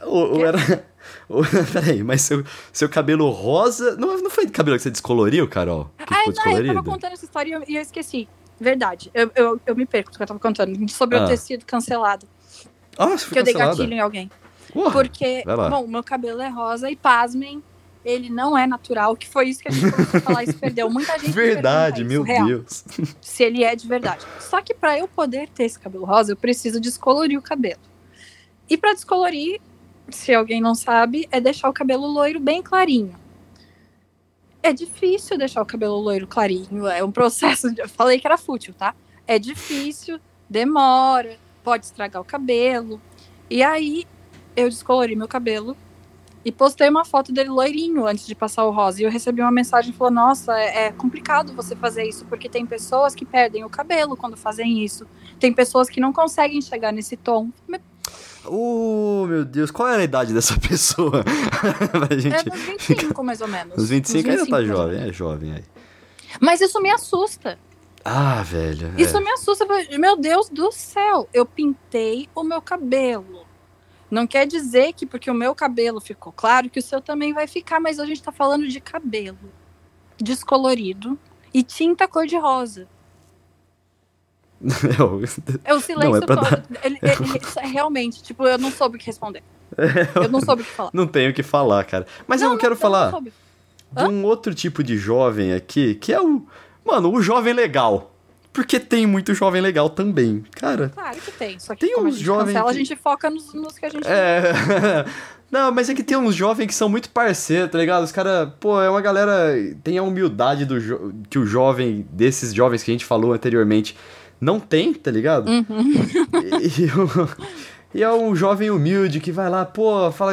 Ou, ou era. ou- peraí, mas seu, seu cabelo rosa. Não, não foi cabelo que você descoloriu, Carol? Que ficou não, eu tava contando essa história e eu, e eu esqueci. Verdade. Eu, eu, eu me perco do que eu tava contando. Sobre Ah. eu ter sido cancelado. Ah, você Que foi eu dei cancelada. gatilho em alguém. Porque, bom, meu cabelo é rosa e pasmem, ele não é natural, que foi isso que a gente começou a falar, isso perdeu muita gente. Verdade, meu isso, real, Deus. Se ele é de verdade. Só que pra eu poder ter esse cabelo rosa, eu preciso descolorir o cabelo. E pra descolorir, se alguém não sabe, é deixar o cabelo loiro bem clarinho. É difícil deixar o cabelo loiro clarinho, é um processo. de- Eu falei que era fútil, tá? É difícil, demora, pode estragar o cabelo. E aí eu descolori meu cabelo e postei uma foto dele loirinho antes de passar o rosa. E eu recebi uma mensagem falando: Nossa, é, é complicado você fazer isso, porque tem pessoas que perdem o cabelo quando fazem isso. Tem pessoas que não conseguem chegar nesse tom. Oh, meu Deus, qual era a idade dessa pessoa? pra É gente. nos 25, mais ou menos. Os 25 ainda tá jovem, é jovem aí. Mas isso me assusta. Ah, velho. Isso é. me assusta. Meu Deus do céu, eu pintei o meu cabelo. Não quer dizer que porque o meu cabelo ficou claro que o seu também vai ficar, mas a gente tá falando de cabelo descolorido e tinta cor-de-rosa. Eu- É o silêncio Não, é todo. Ele, ele- isso é realmente, tipo, eu não soube o que responder. Eu não soube o que falar. não tenho o que falar, cara. Mas eu não, quero não, falar não de um outro tipo de jovem aqui, que é o. Mano, o jovem legal. Porque tem muito jovem legal também. Cara. Claro que tem. Só que Tem uns a gente jovens cancela, que- a gente foca nos, nos que a gente. É. Não, mas é que tem uns jovens que são muito parceiros, tá ligado? Os caras, pô, é uma galera. Tem a humildade do jo- que o jovem, desses jovens que a gente falou anteriormente, não tem, tá ligado? Uhum. E, e o- e é um jovem humilde que vai lá, pô, fala,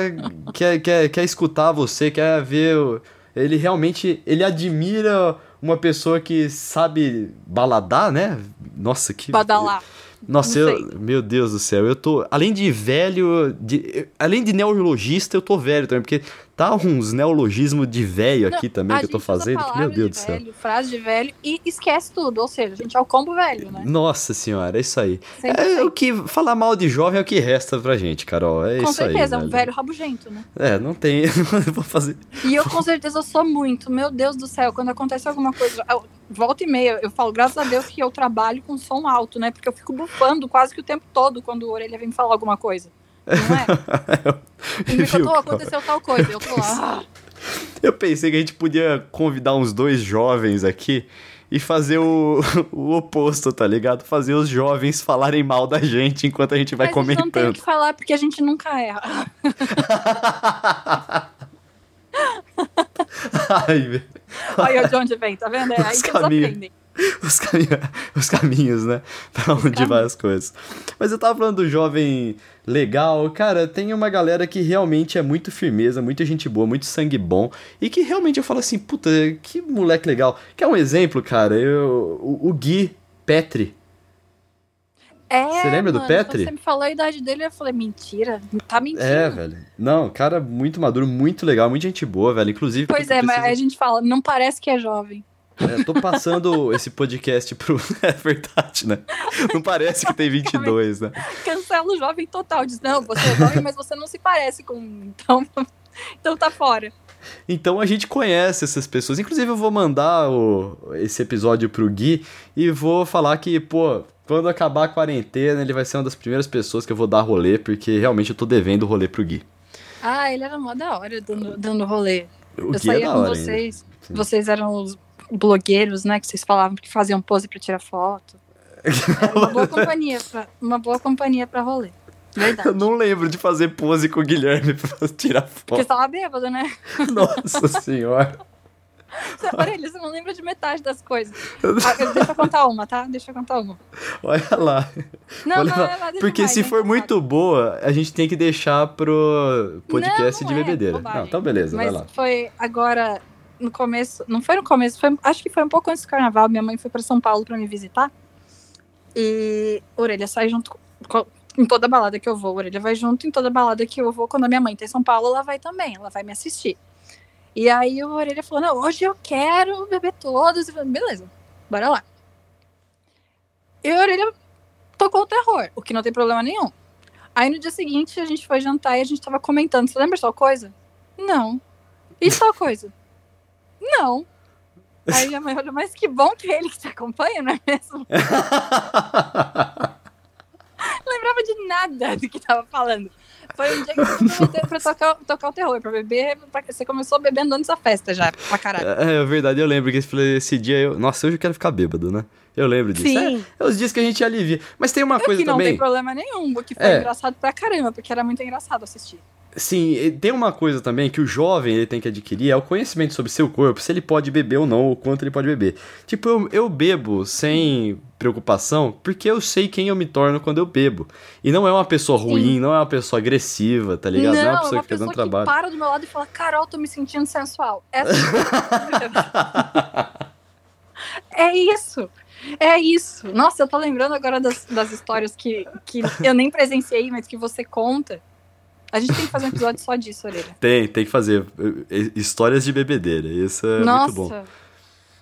quer, quer, quer escutar você, quer ver. o- Ele realmente. Ele admira uma pessoa que sabe baladar, né? Nossa, que. Badalar. Nossa, eu, meu Deus do céu, eu tô. Além de velho, de, além de neurologista, eu tô velho também, porque tá uns neologismos de velho aqui também a que eu tô fazendo. Meu Deus de do céu. velho, Frase de velho e esquece tudo. Ou seja, a gente é o combo velho, né? Nossa senhora, é isso aí. Sempre É, o que falar mal de jovem é o que resta pra gente, Carol. É Com isso aí. certeza, é um velho. rabugento, né? É, não tem. vou fazer. E eu com certeza sou muito. Meu Deus do céu, quando acontece alguma coisa. eu- volta e meia, eu falo, graças a Deus que eu trabalho com som alto, né? Porque eu fico bufando quase que o tempo todo quando o orelha vem falar alguma coisa. Não é? Me contou, aconteceu tal coisa. Eu tô lá. "Ah, Eu pensei que a gente podia convidar uns dois jovens aqui e fazer o, o oposto, tá ligado? Fazer os jovens falarem mal da gente enquanto a gente vai Mas gente não tem o comentando. que falar porque a gente nunca erra. Ai, velho. Olha de onde vem, tá vendo? É aí Os que eles caminhos. aprendem. Os, os caminhos, né? Pra onde vai as coisas. Mas eu tava falando do jovem legal. Cara, tem uma galera que realmente é muito firmeza, muita gente boa, muito sangue bom. E que realmente eu falo assim, puta, que moleque legal. Quer um exemplo, cara? Eu, o, o Gui Petri. É, Você lembra do mano, Petri? Quando você me falou a idade dele, eu falei, mentira, tá mentindo. É, velho. Não, cara muito maduro, muito legal, muita gente boa, velho. Inclusive, Pois é, mas preciso- aí a gente fala, não parece que é jovem. É, tô passando esse podcast pro. É verdade, né? Não parece que tem 22, né? Cancela o jovem total. Diz, não, você é jovem, mas você não se parece com. Então, então tá fora. Então a gente conhece essas pessoas. Inclusive, eu vou mandar o- esse episódio pro Gui e vou falar que, pô, quando acabar a quarentena, ele vai ser uma das primeiras pessoas que eu vou dar rolê, porque realmente eu tô devendo rolê pro Gui. Ah, ele era mó da hora dando, dando rolê. O eu Gui é saía da com hora vocês. Vocês eram os blogueiros, né? Que vocês falavam que faziam pose pra tirar foto. Era uma boa companhia pra, uma boa companhia pra rolê. Verdade. Eu não lembro de fazer pose com o Guilherme pra tirar Porque foto. você tava bêbado, né? Nossa senhora. Você, Orelha, você não lembra de metade das coisas. Ah, deixa eu contar uma, tá? Deixa eu contar uma. Olha lá. Não, Vou não, não, deixa Porque mais, se é for muito boa, a gente tem que deixar pro podcast Não, de não é, bebedeira. não, então beleza, Mas vai lá. foi agora, no começo, não foi no começo, foi, acho que foi um pouco antes do carnaval. Minha mãe foi pra São Paulo pra me visitar. E Orelha sai junto com, em toda balada que eu vou. Orelha vai junto em toda balada que eu vou. Quando a minha mãe tá em São Paulo, ela vai também, ela vai me assistir. E aí o Orelha falou: Não, hoje eu quero beber todos. Falei, beleza, bora lá. E a Orelha tocou o terror, o que não tem problema nenhum. Aí no dia seguinte a gente foi jantar e a gente tava comentando. Você lembra tal coisa? Não. E tal coisa? Não. Aí minha mãe olhou, mas que bom que é ele que te acompanha, não é mesmo? Não lembrava de nada do que tava falando. Foi um dia que você prometeu pra tocar, tocar o terror, pra beber. Pra, você começou bebendo antes da festa já, pra caralho. É, é verdade, eu lembro que esse, dia eu. Nossa, hoje eu quero ficar bêbado, né? Eu lembro disso. Sim. É, é os dias que a gente alivia. Mas tem uma O coisa que não também. tem problema nenhum, que foi É. engraçado pra caramba, porque era muito engraçado assistir. Sim, tem uma coisa também que o jovem ele tem que adquirir, é o conhecimento sobre seu corpo, se ele pode beber ou não, ou quanto ele pode beber. Tipo, eu, eu bebo sem preocupação, porque eu sei quem eu me torno quando eu bebo. E não é uma pessoa ruim, não é uma pessoa agressiva, tá ligado? Não, é uma pessoa que fica dando trabalho. para do meu lado e fala, Carol, tô me sentindo sensual. Essa... é isso. É isso. Nossa, eu tô lembrando agora das, das histórias que, que eu nem presenciei, mas que você conta. A gente tem que fazer um episódio só disso, Orelha. Tem, tem que fazer. Histórias de bebedeira. Isso é Nossa. muito bom.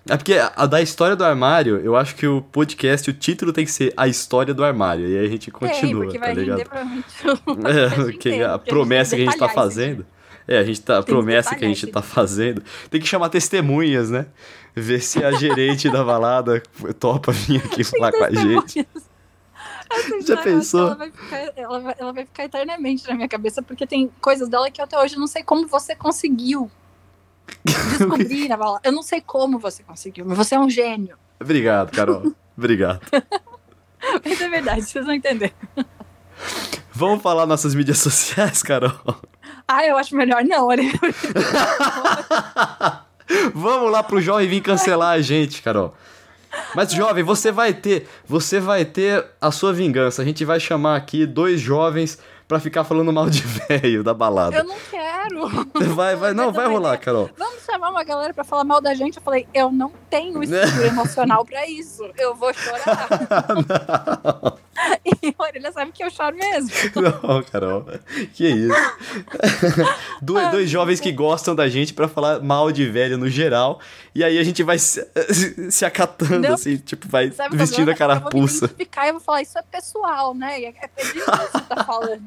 É porque a da história do armário, eu acho que o podcast, o título tem que ser A História do Armário. E aí a gente Tem, continua, tá ligado? É, porque inteiro, a promessa que a gente tá aqui. fazendo. É, a gente tá. A que promessa que a gente tá fazendo. Tem que chamar testemunhas, né? Ver se a gerente da balada topa vir aqui falar com a gente. Já pensou? Ela vai, ficar, ela, vai, ela vai ficar eternamente na minha cabeça, porque tem coisas dela que eu até hoje não sei como você conseguiu descobrir na. Eu não sei como você conseguiu, mas você é um gênio. Obrigado, Carol. Obrigado. Mas é verdade, vocês vão entender. Vamos falar nossas mídias sociais, Carol? Ah, eu acho melhor não, olha. Vamos lá pro jovem vir cancelar a gente, Carol. Mas jovem, você vai ter, você vai ter a sua vingança. A gente vai chamar aqui dois jovens pra ficar falando mal de velho da balada. Eu não quero. Vai, vai, não, vai rolar, Carol. Vamos chamar uma galera pra falar mal da gente. Eu falei, eu não tenho estrutura emocional pra isso. Eu vou chorar. não. E a Orelha sabe que eu choro mesmo. Não, Carol. Que isso? dois, Ai, dois jovens que gostam da gente pra falar mal de velho no geral. E aí a gente vai se, se acatando, Não. assim, tipo, vai Sabe o vestindo a problema? Eu vou carapuça. identificar e eu vou falar, isso é pessoal, né? E é é disso que você tá falando.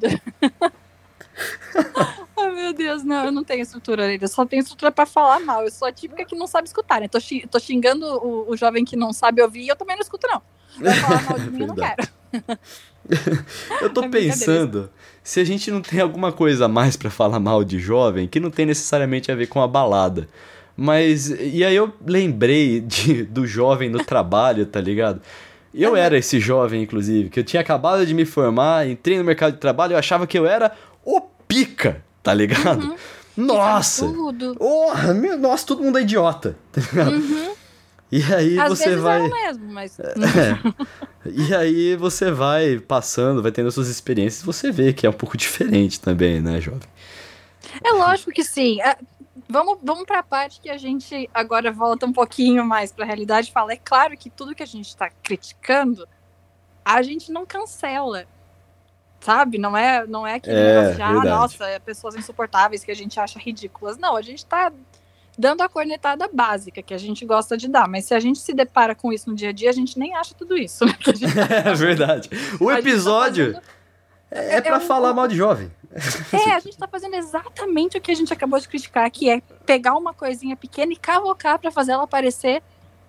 Ai, meu Deus, não, eu não tenho estrutura, Orelha. Eu só tenho estrutura pra falar mal. Eu sou a típica que não sabe escutar, né? Tô, xi- tô xingando o, o jovem que não sabe ouvir e eu também não escuto, não. Vai falar mal de mim, eu não quero. Eu tô É pensando se a gente não tem alguma coisa a mais pra falar mal de jovem que não tem necessariamente a ver com a balada. Mas, e aí eu lembrei de, do jovem no trabalho, tá ligado? Eu era esse jovem, inclusive, que eu tinha acabado de me formar, entrei no mercado de trabalho, eu achava que eu era o pica, tá ligado? Uhum. Nossa! Porra, meu, nossa, todo mundo é idiota, tá ligado? Uhum. E aí Às você vezes vai. eu mesmo, mas. É. E aí você vai passando, vai tendo as suas experiências, você vê que é um pouco diferente também, né, jovem? É lógico que sim. É, vamos, vamos para a parte que a gente agora volta um pouquinho mais para a realidade e fala. É claro que tudo que a gente está criticando, a gente não cancela. Sabe? Não é, não é aquele É, negócio de, ah, verdade. nossa, é pessoas insuportáveis que a gente acha ridículas. Não, a gente tá dando a cornetada básica que a gente gosta de dar. Mas se a gente se depara com isso no dia a dia, a gente nem acha tudo isso. né, gente- É verdade. O tá episódio fazendo- é, é pra um- falar mal de jovem. É, a gente tá fazendo exatamente o que a gente acabou de criticar, que é pegar uma coisinha pequena e cavocar pra fazer ela parecer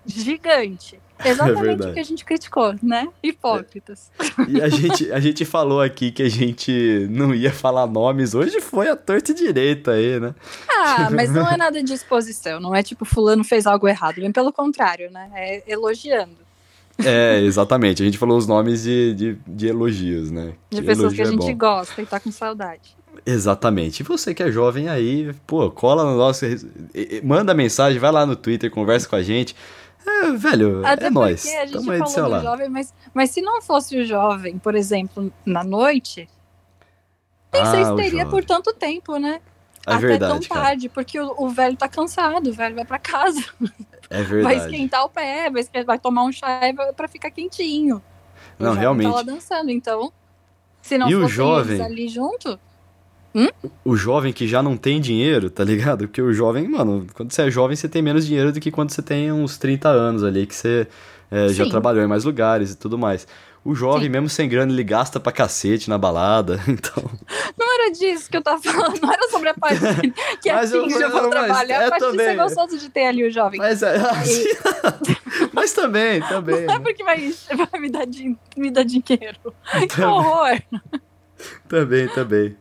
gigante. Exatamente É o que a gente criticou, né? Hipócritas. E a gente, a gente falou aqui que a gente não ia falar nomes. Hoje foi a torta e direita aí, né? Ah, mas não é nada de exposição, não é tipo fulano fez algo errado, bem pelo contrário, né? É elogiando. É, exatamente. A gente falou os nomes de, de, de elogios, né? De Que pessoas que a é gente bom. gosta e tá com saudade. Exatamente. E você que é jovem aí, pô, cola no nosso. Manda mensagem, vai lá no Twitter, conversa com a gente. É, velho, Até é porque a gente Tamo falou do jovem, mas, mas se não fosse o jovem, por exemplo, na noite, nem sei Ah, se o teria jovem. por tanto tempo, né? É Até verdade, tão cara. tarde, porque o, o velho tá cansado, o velho vai pra casa, É vai verdade. esquentar o pé, vai, vai tomar um chá vai- pra ficar quentinho. O Não, jovem realmente. Tá lá dançando, então, se não E o fosse jovem? eles ali junto, O jovem que já não tem dinheiro, tá ligado? Porque o jovem, mano, quando você é jovem, você tem menos dinheiro do que quando você tem uns 30 anos ali, que você é, já trabalhou em mais lugares e tudo mais. O jovem, Sim. mesmo sem grana, ele gasta pra cacete na balada, então... não era disso que eu tava falando, não era sobre a parte que eu- assim, já vão mas trabalhar, é a parte de também. ser gostoso de ter ali o jovem. Mas, é, mas também, também. Não é porque vai, vai me, dar me dar dinheiro. Que horror! Também, também.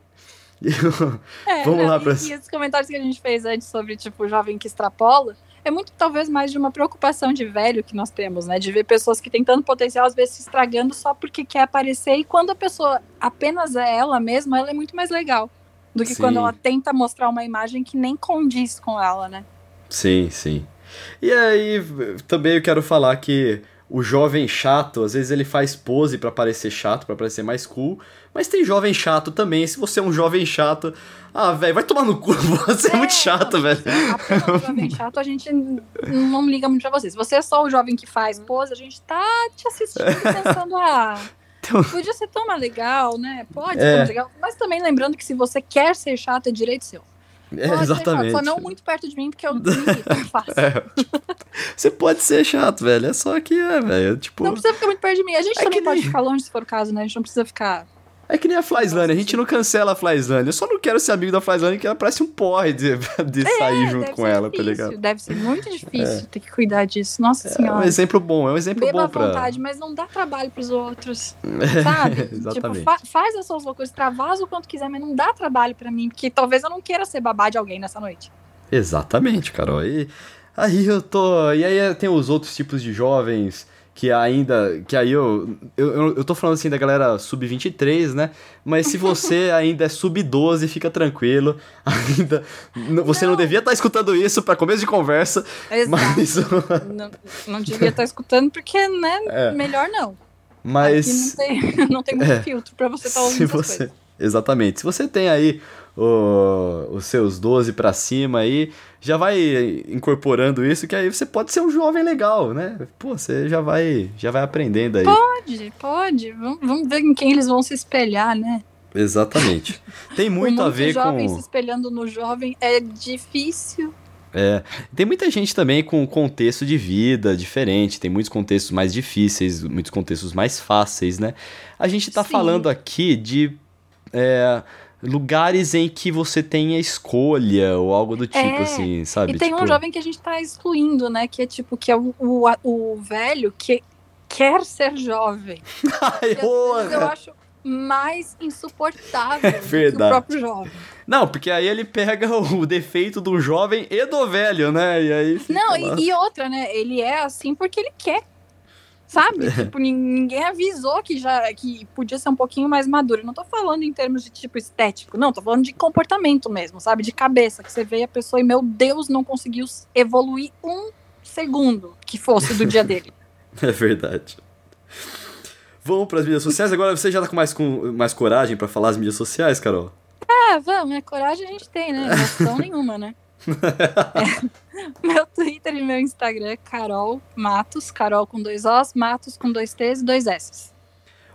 E É, Vamos lá pra- e esses comentários que a gente fez antes sobre, tipo, o jovem que extrapola, é muito, talvez, mais de uma preocupação de velho que nós temos, né? De ver pessoas que têm tanto potencial, às vezes se estragando só porque quer aparecer, e quando a pessoa apenas é ela mesma, ela é muito mais legal. Do que Sim. quando ela tenta mostrar uma imagem que nem condiz com ela, né? Sim, sim. E aí, também eu quero falar que o jovem chato, às vezes ele faz pose pra parecer chato, pra parecer mais cool, mas tem jovem chato também. Se você é um jovem chato, ah, velho, vai tomar no cu, você é, muito chato, velho. O jovem chato, a gente não liga muito pra você. Se você é só o jovem que faz pose, a gente tá te assistindo e pensando, ah, Então- podia ser tão mais legal, né? Pode É. ser mais legal. Mas também lembrando que se você quer ser chato, é direito seu. É, exatamente. Só não muito perto de mim, porque eu fácil. É, você pode ser chato, velho. É só que é, velho. Tipo, Não precisa ficar muito perto de mim. A gente É também pode nem- ficar longe se for o caso, né? A gente não precisa ficar. É que nem a Flyslane. A gente não cancela a Flyslane. Eu só não quero ser amigo da Flyslane, que ela parece um porre de, de sair junto É, com ela, tá difícil, ligado? Deve ser muito difícil ter que cuidar disso. Nossa É um senhora. exemplo bom, é um exemplo Beba bom pra. vontade, mas não dá trabalho pros outros. Sabe? Exatamente. Tipo, fa- faz as suas loucuras, extravasa o quanto quiser, mas não dá trabalho pra mim, porque talvez eu não queira ser babá de alguém nessa noite. Exatamente, Carol. E aí eu tô. E aí tem os outros tipos de jovens que ainda. Que aí eu, eu. Eu tô falando assim da galera sub-23, né? Mas se você ainda é sub-12, fica tranquilo. Ainda. Você não, não devia estar tá escutando isso para começo de conversa. Exato. Mas... não, não devia estar tá escutando porque, né? É. Melhor não. Mas. Aqui não tem, não tem muito é. filtro pra você estar tá ouvindo se você... Coisas. Exatamente. Se você tem aí o, os seus 12 para cima aí, já vai incorporando isso, que aí você pode ser um jovem legal, né? Pô, você já vai, já vai aprendendo aí. Pode, pode. Vamos, vamos ver em quem eles vão se espelhar, né? Exatamente. Tem muito a ver jovem com. jovem se espelhando no jovem é difícil. É, tem muita gente também com contexto de vida diferente, tem muitos contextos mais difíceis, muitos contextos mais fáceis, né? A gente tá Sim. falando aqui de é, lugares em que você tenha escolha ou algo do tipo, é, assim, sabe? E tem tipo... um jovem que a gente tá excluindo, né? Que é tipo, que é o, o, o velho que quer ser jovem. Ai, eu acho mais insuportável é verdade. que o próprio jovem. Não, porque aí ele pega o defeito do jovem e do velho, né? E aí Não, e, e, outra, né? Ele é assim porque ele quer Sabe? tipo, ninguém avisou que já que podia ser um pouquinho mais maduro. Não tô falando em termos de tipo estético, não, tô falando de comportamento mesmo, sabe? De cabeça, que você vê a pessoa e, meu Deus, não conseguiu evoluir um segundo que fosse do dia dele. É verdade. Vamos para as mídias sociais. Agora você já tá com mais, com mais coragem para falar as mídias sociais, Carol? Ah, vamos, né? Coragem a gente tem, né? Noção nenhuma, né? É, meu Twitter e meu Instagram é Carol Matos, Carol com dois Os, Matos com dois T's e dois S's.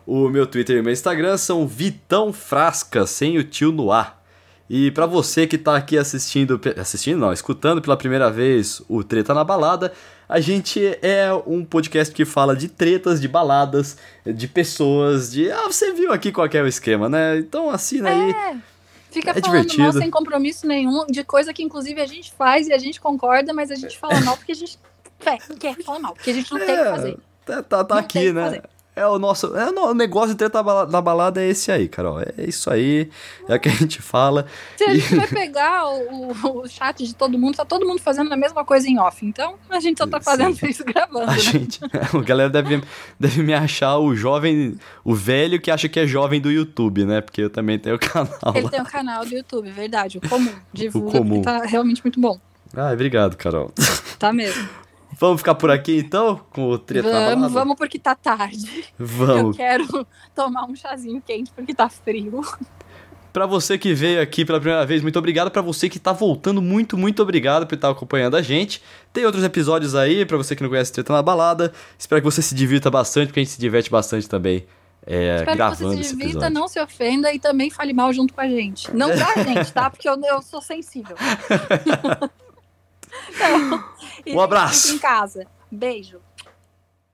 O meu Twitter e meu Instagram são Vitão Frasca, sem o tio no ar. E para você que tá aqui assistindo, assistindo não, escutando pela primeira vez o Treta na Balada, a gente é um podcast que fala de tretas, de baladas, de pessoas, de... Ah, você viu aqui qual é o esquema, né? Então assina aí. É Fica é falando divertido. mal sem compromisso nenhum, de coisa que inclusive a gente faz e a gente concorda, mas a gente fala mal porque a gente quer, quer falar mal, porque a gente não é, tem o que fazer. Tá, tá, tá aqui, né? É o nosso. É o negócio de treta da balada é esse aí, Carol. É isso aí. É o que a gente fala. Se a gente vai pegar o, o, chat de todo mundo, tá todo mundo fazendo a mesma coisa em off. Então a gente só tá fazendo Sim. isso gravando. A né? gente. A galera deve, deve me achar o jovem. O velho que acha que é jovem do YouTube, né? Porque eu também tenho canal. Ele lá. tem um canal do YouTube, verdade. O comum. Divulga, o comum. tá realmente muito bom. Ah, obrigado, Carol. Tá mesmo. Vamos ficar por aqui então, com o treta Vamos, vamos porque tá tarde. Vamos. Eu quero tomar um chazinho quente porque tá frio. Para você que veio aqui pela primeira vez, muito obrigado. Para você que tá voltando, muito, muito obrigado por estar acompanhando a gente. Tem outros episódios aí, para você que não conhece Treta na Balada. Espero que você se divirta bastante, porque a gente se diverte bastante também. É, Espero gravando que você se divirta, não se ofenda e também fale mal junto com a gente. Não pra gente, tá? Porque eu, eu sou sensível. Então, um abraço. em casa. Beijo.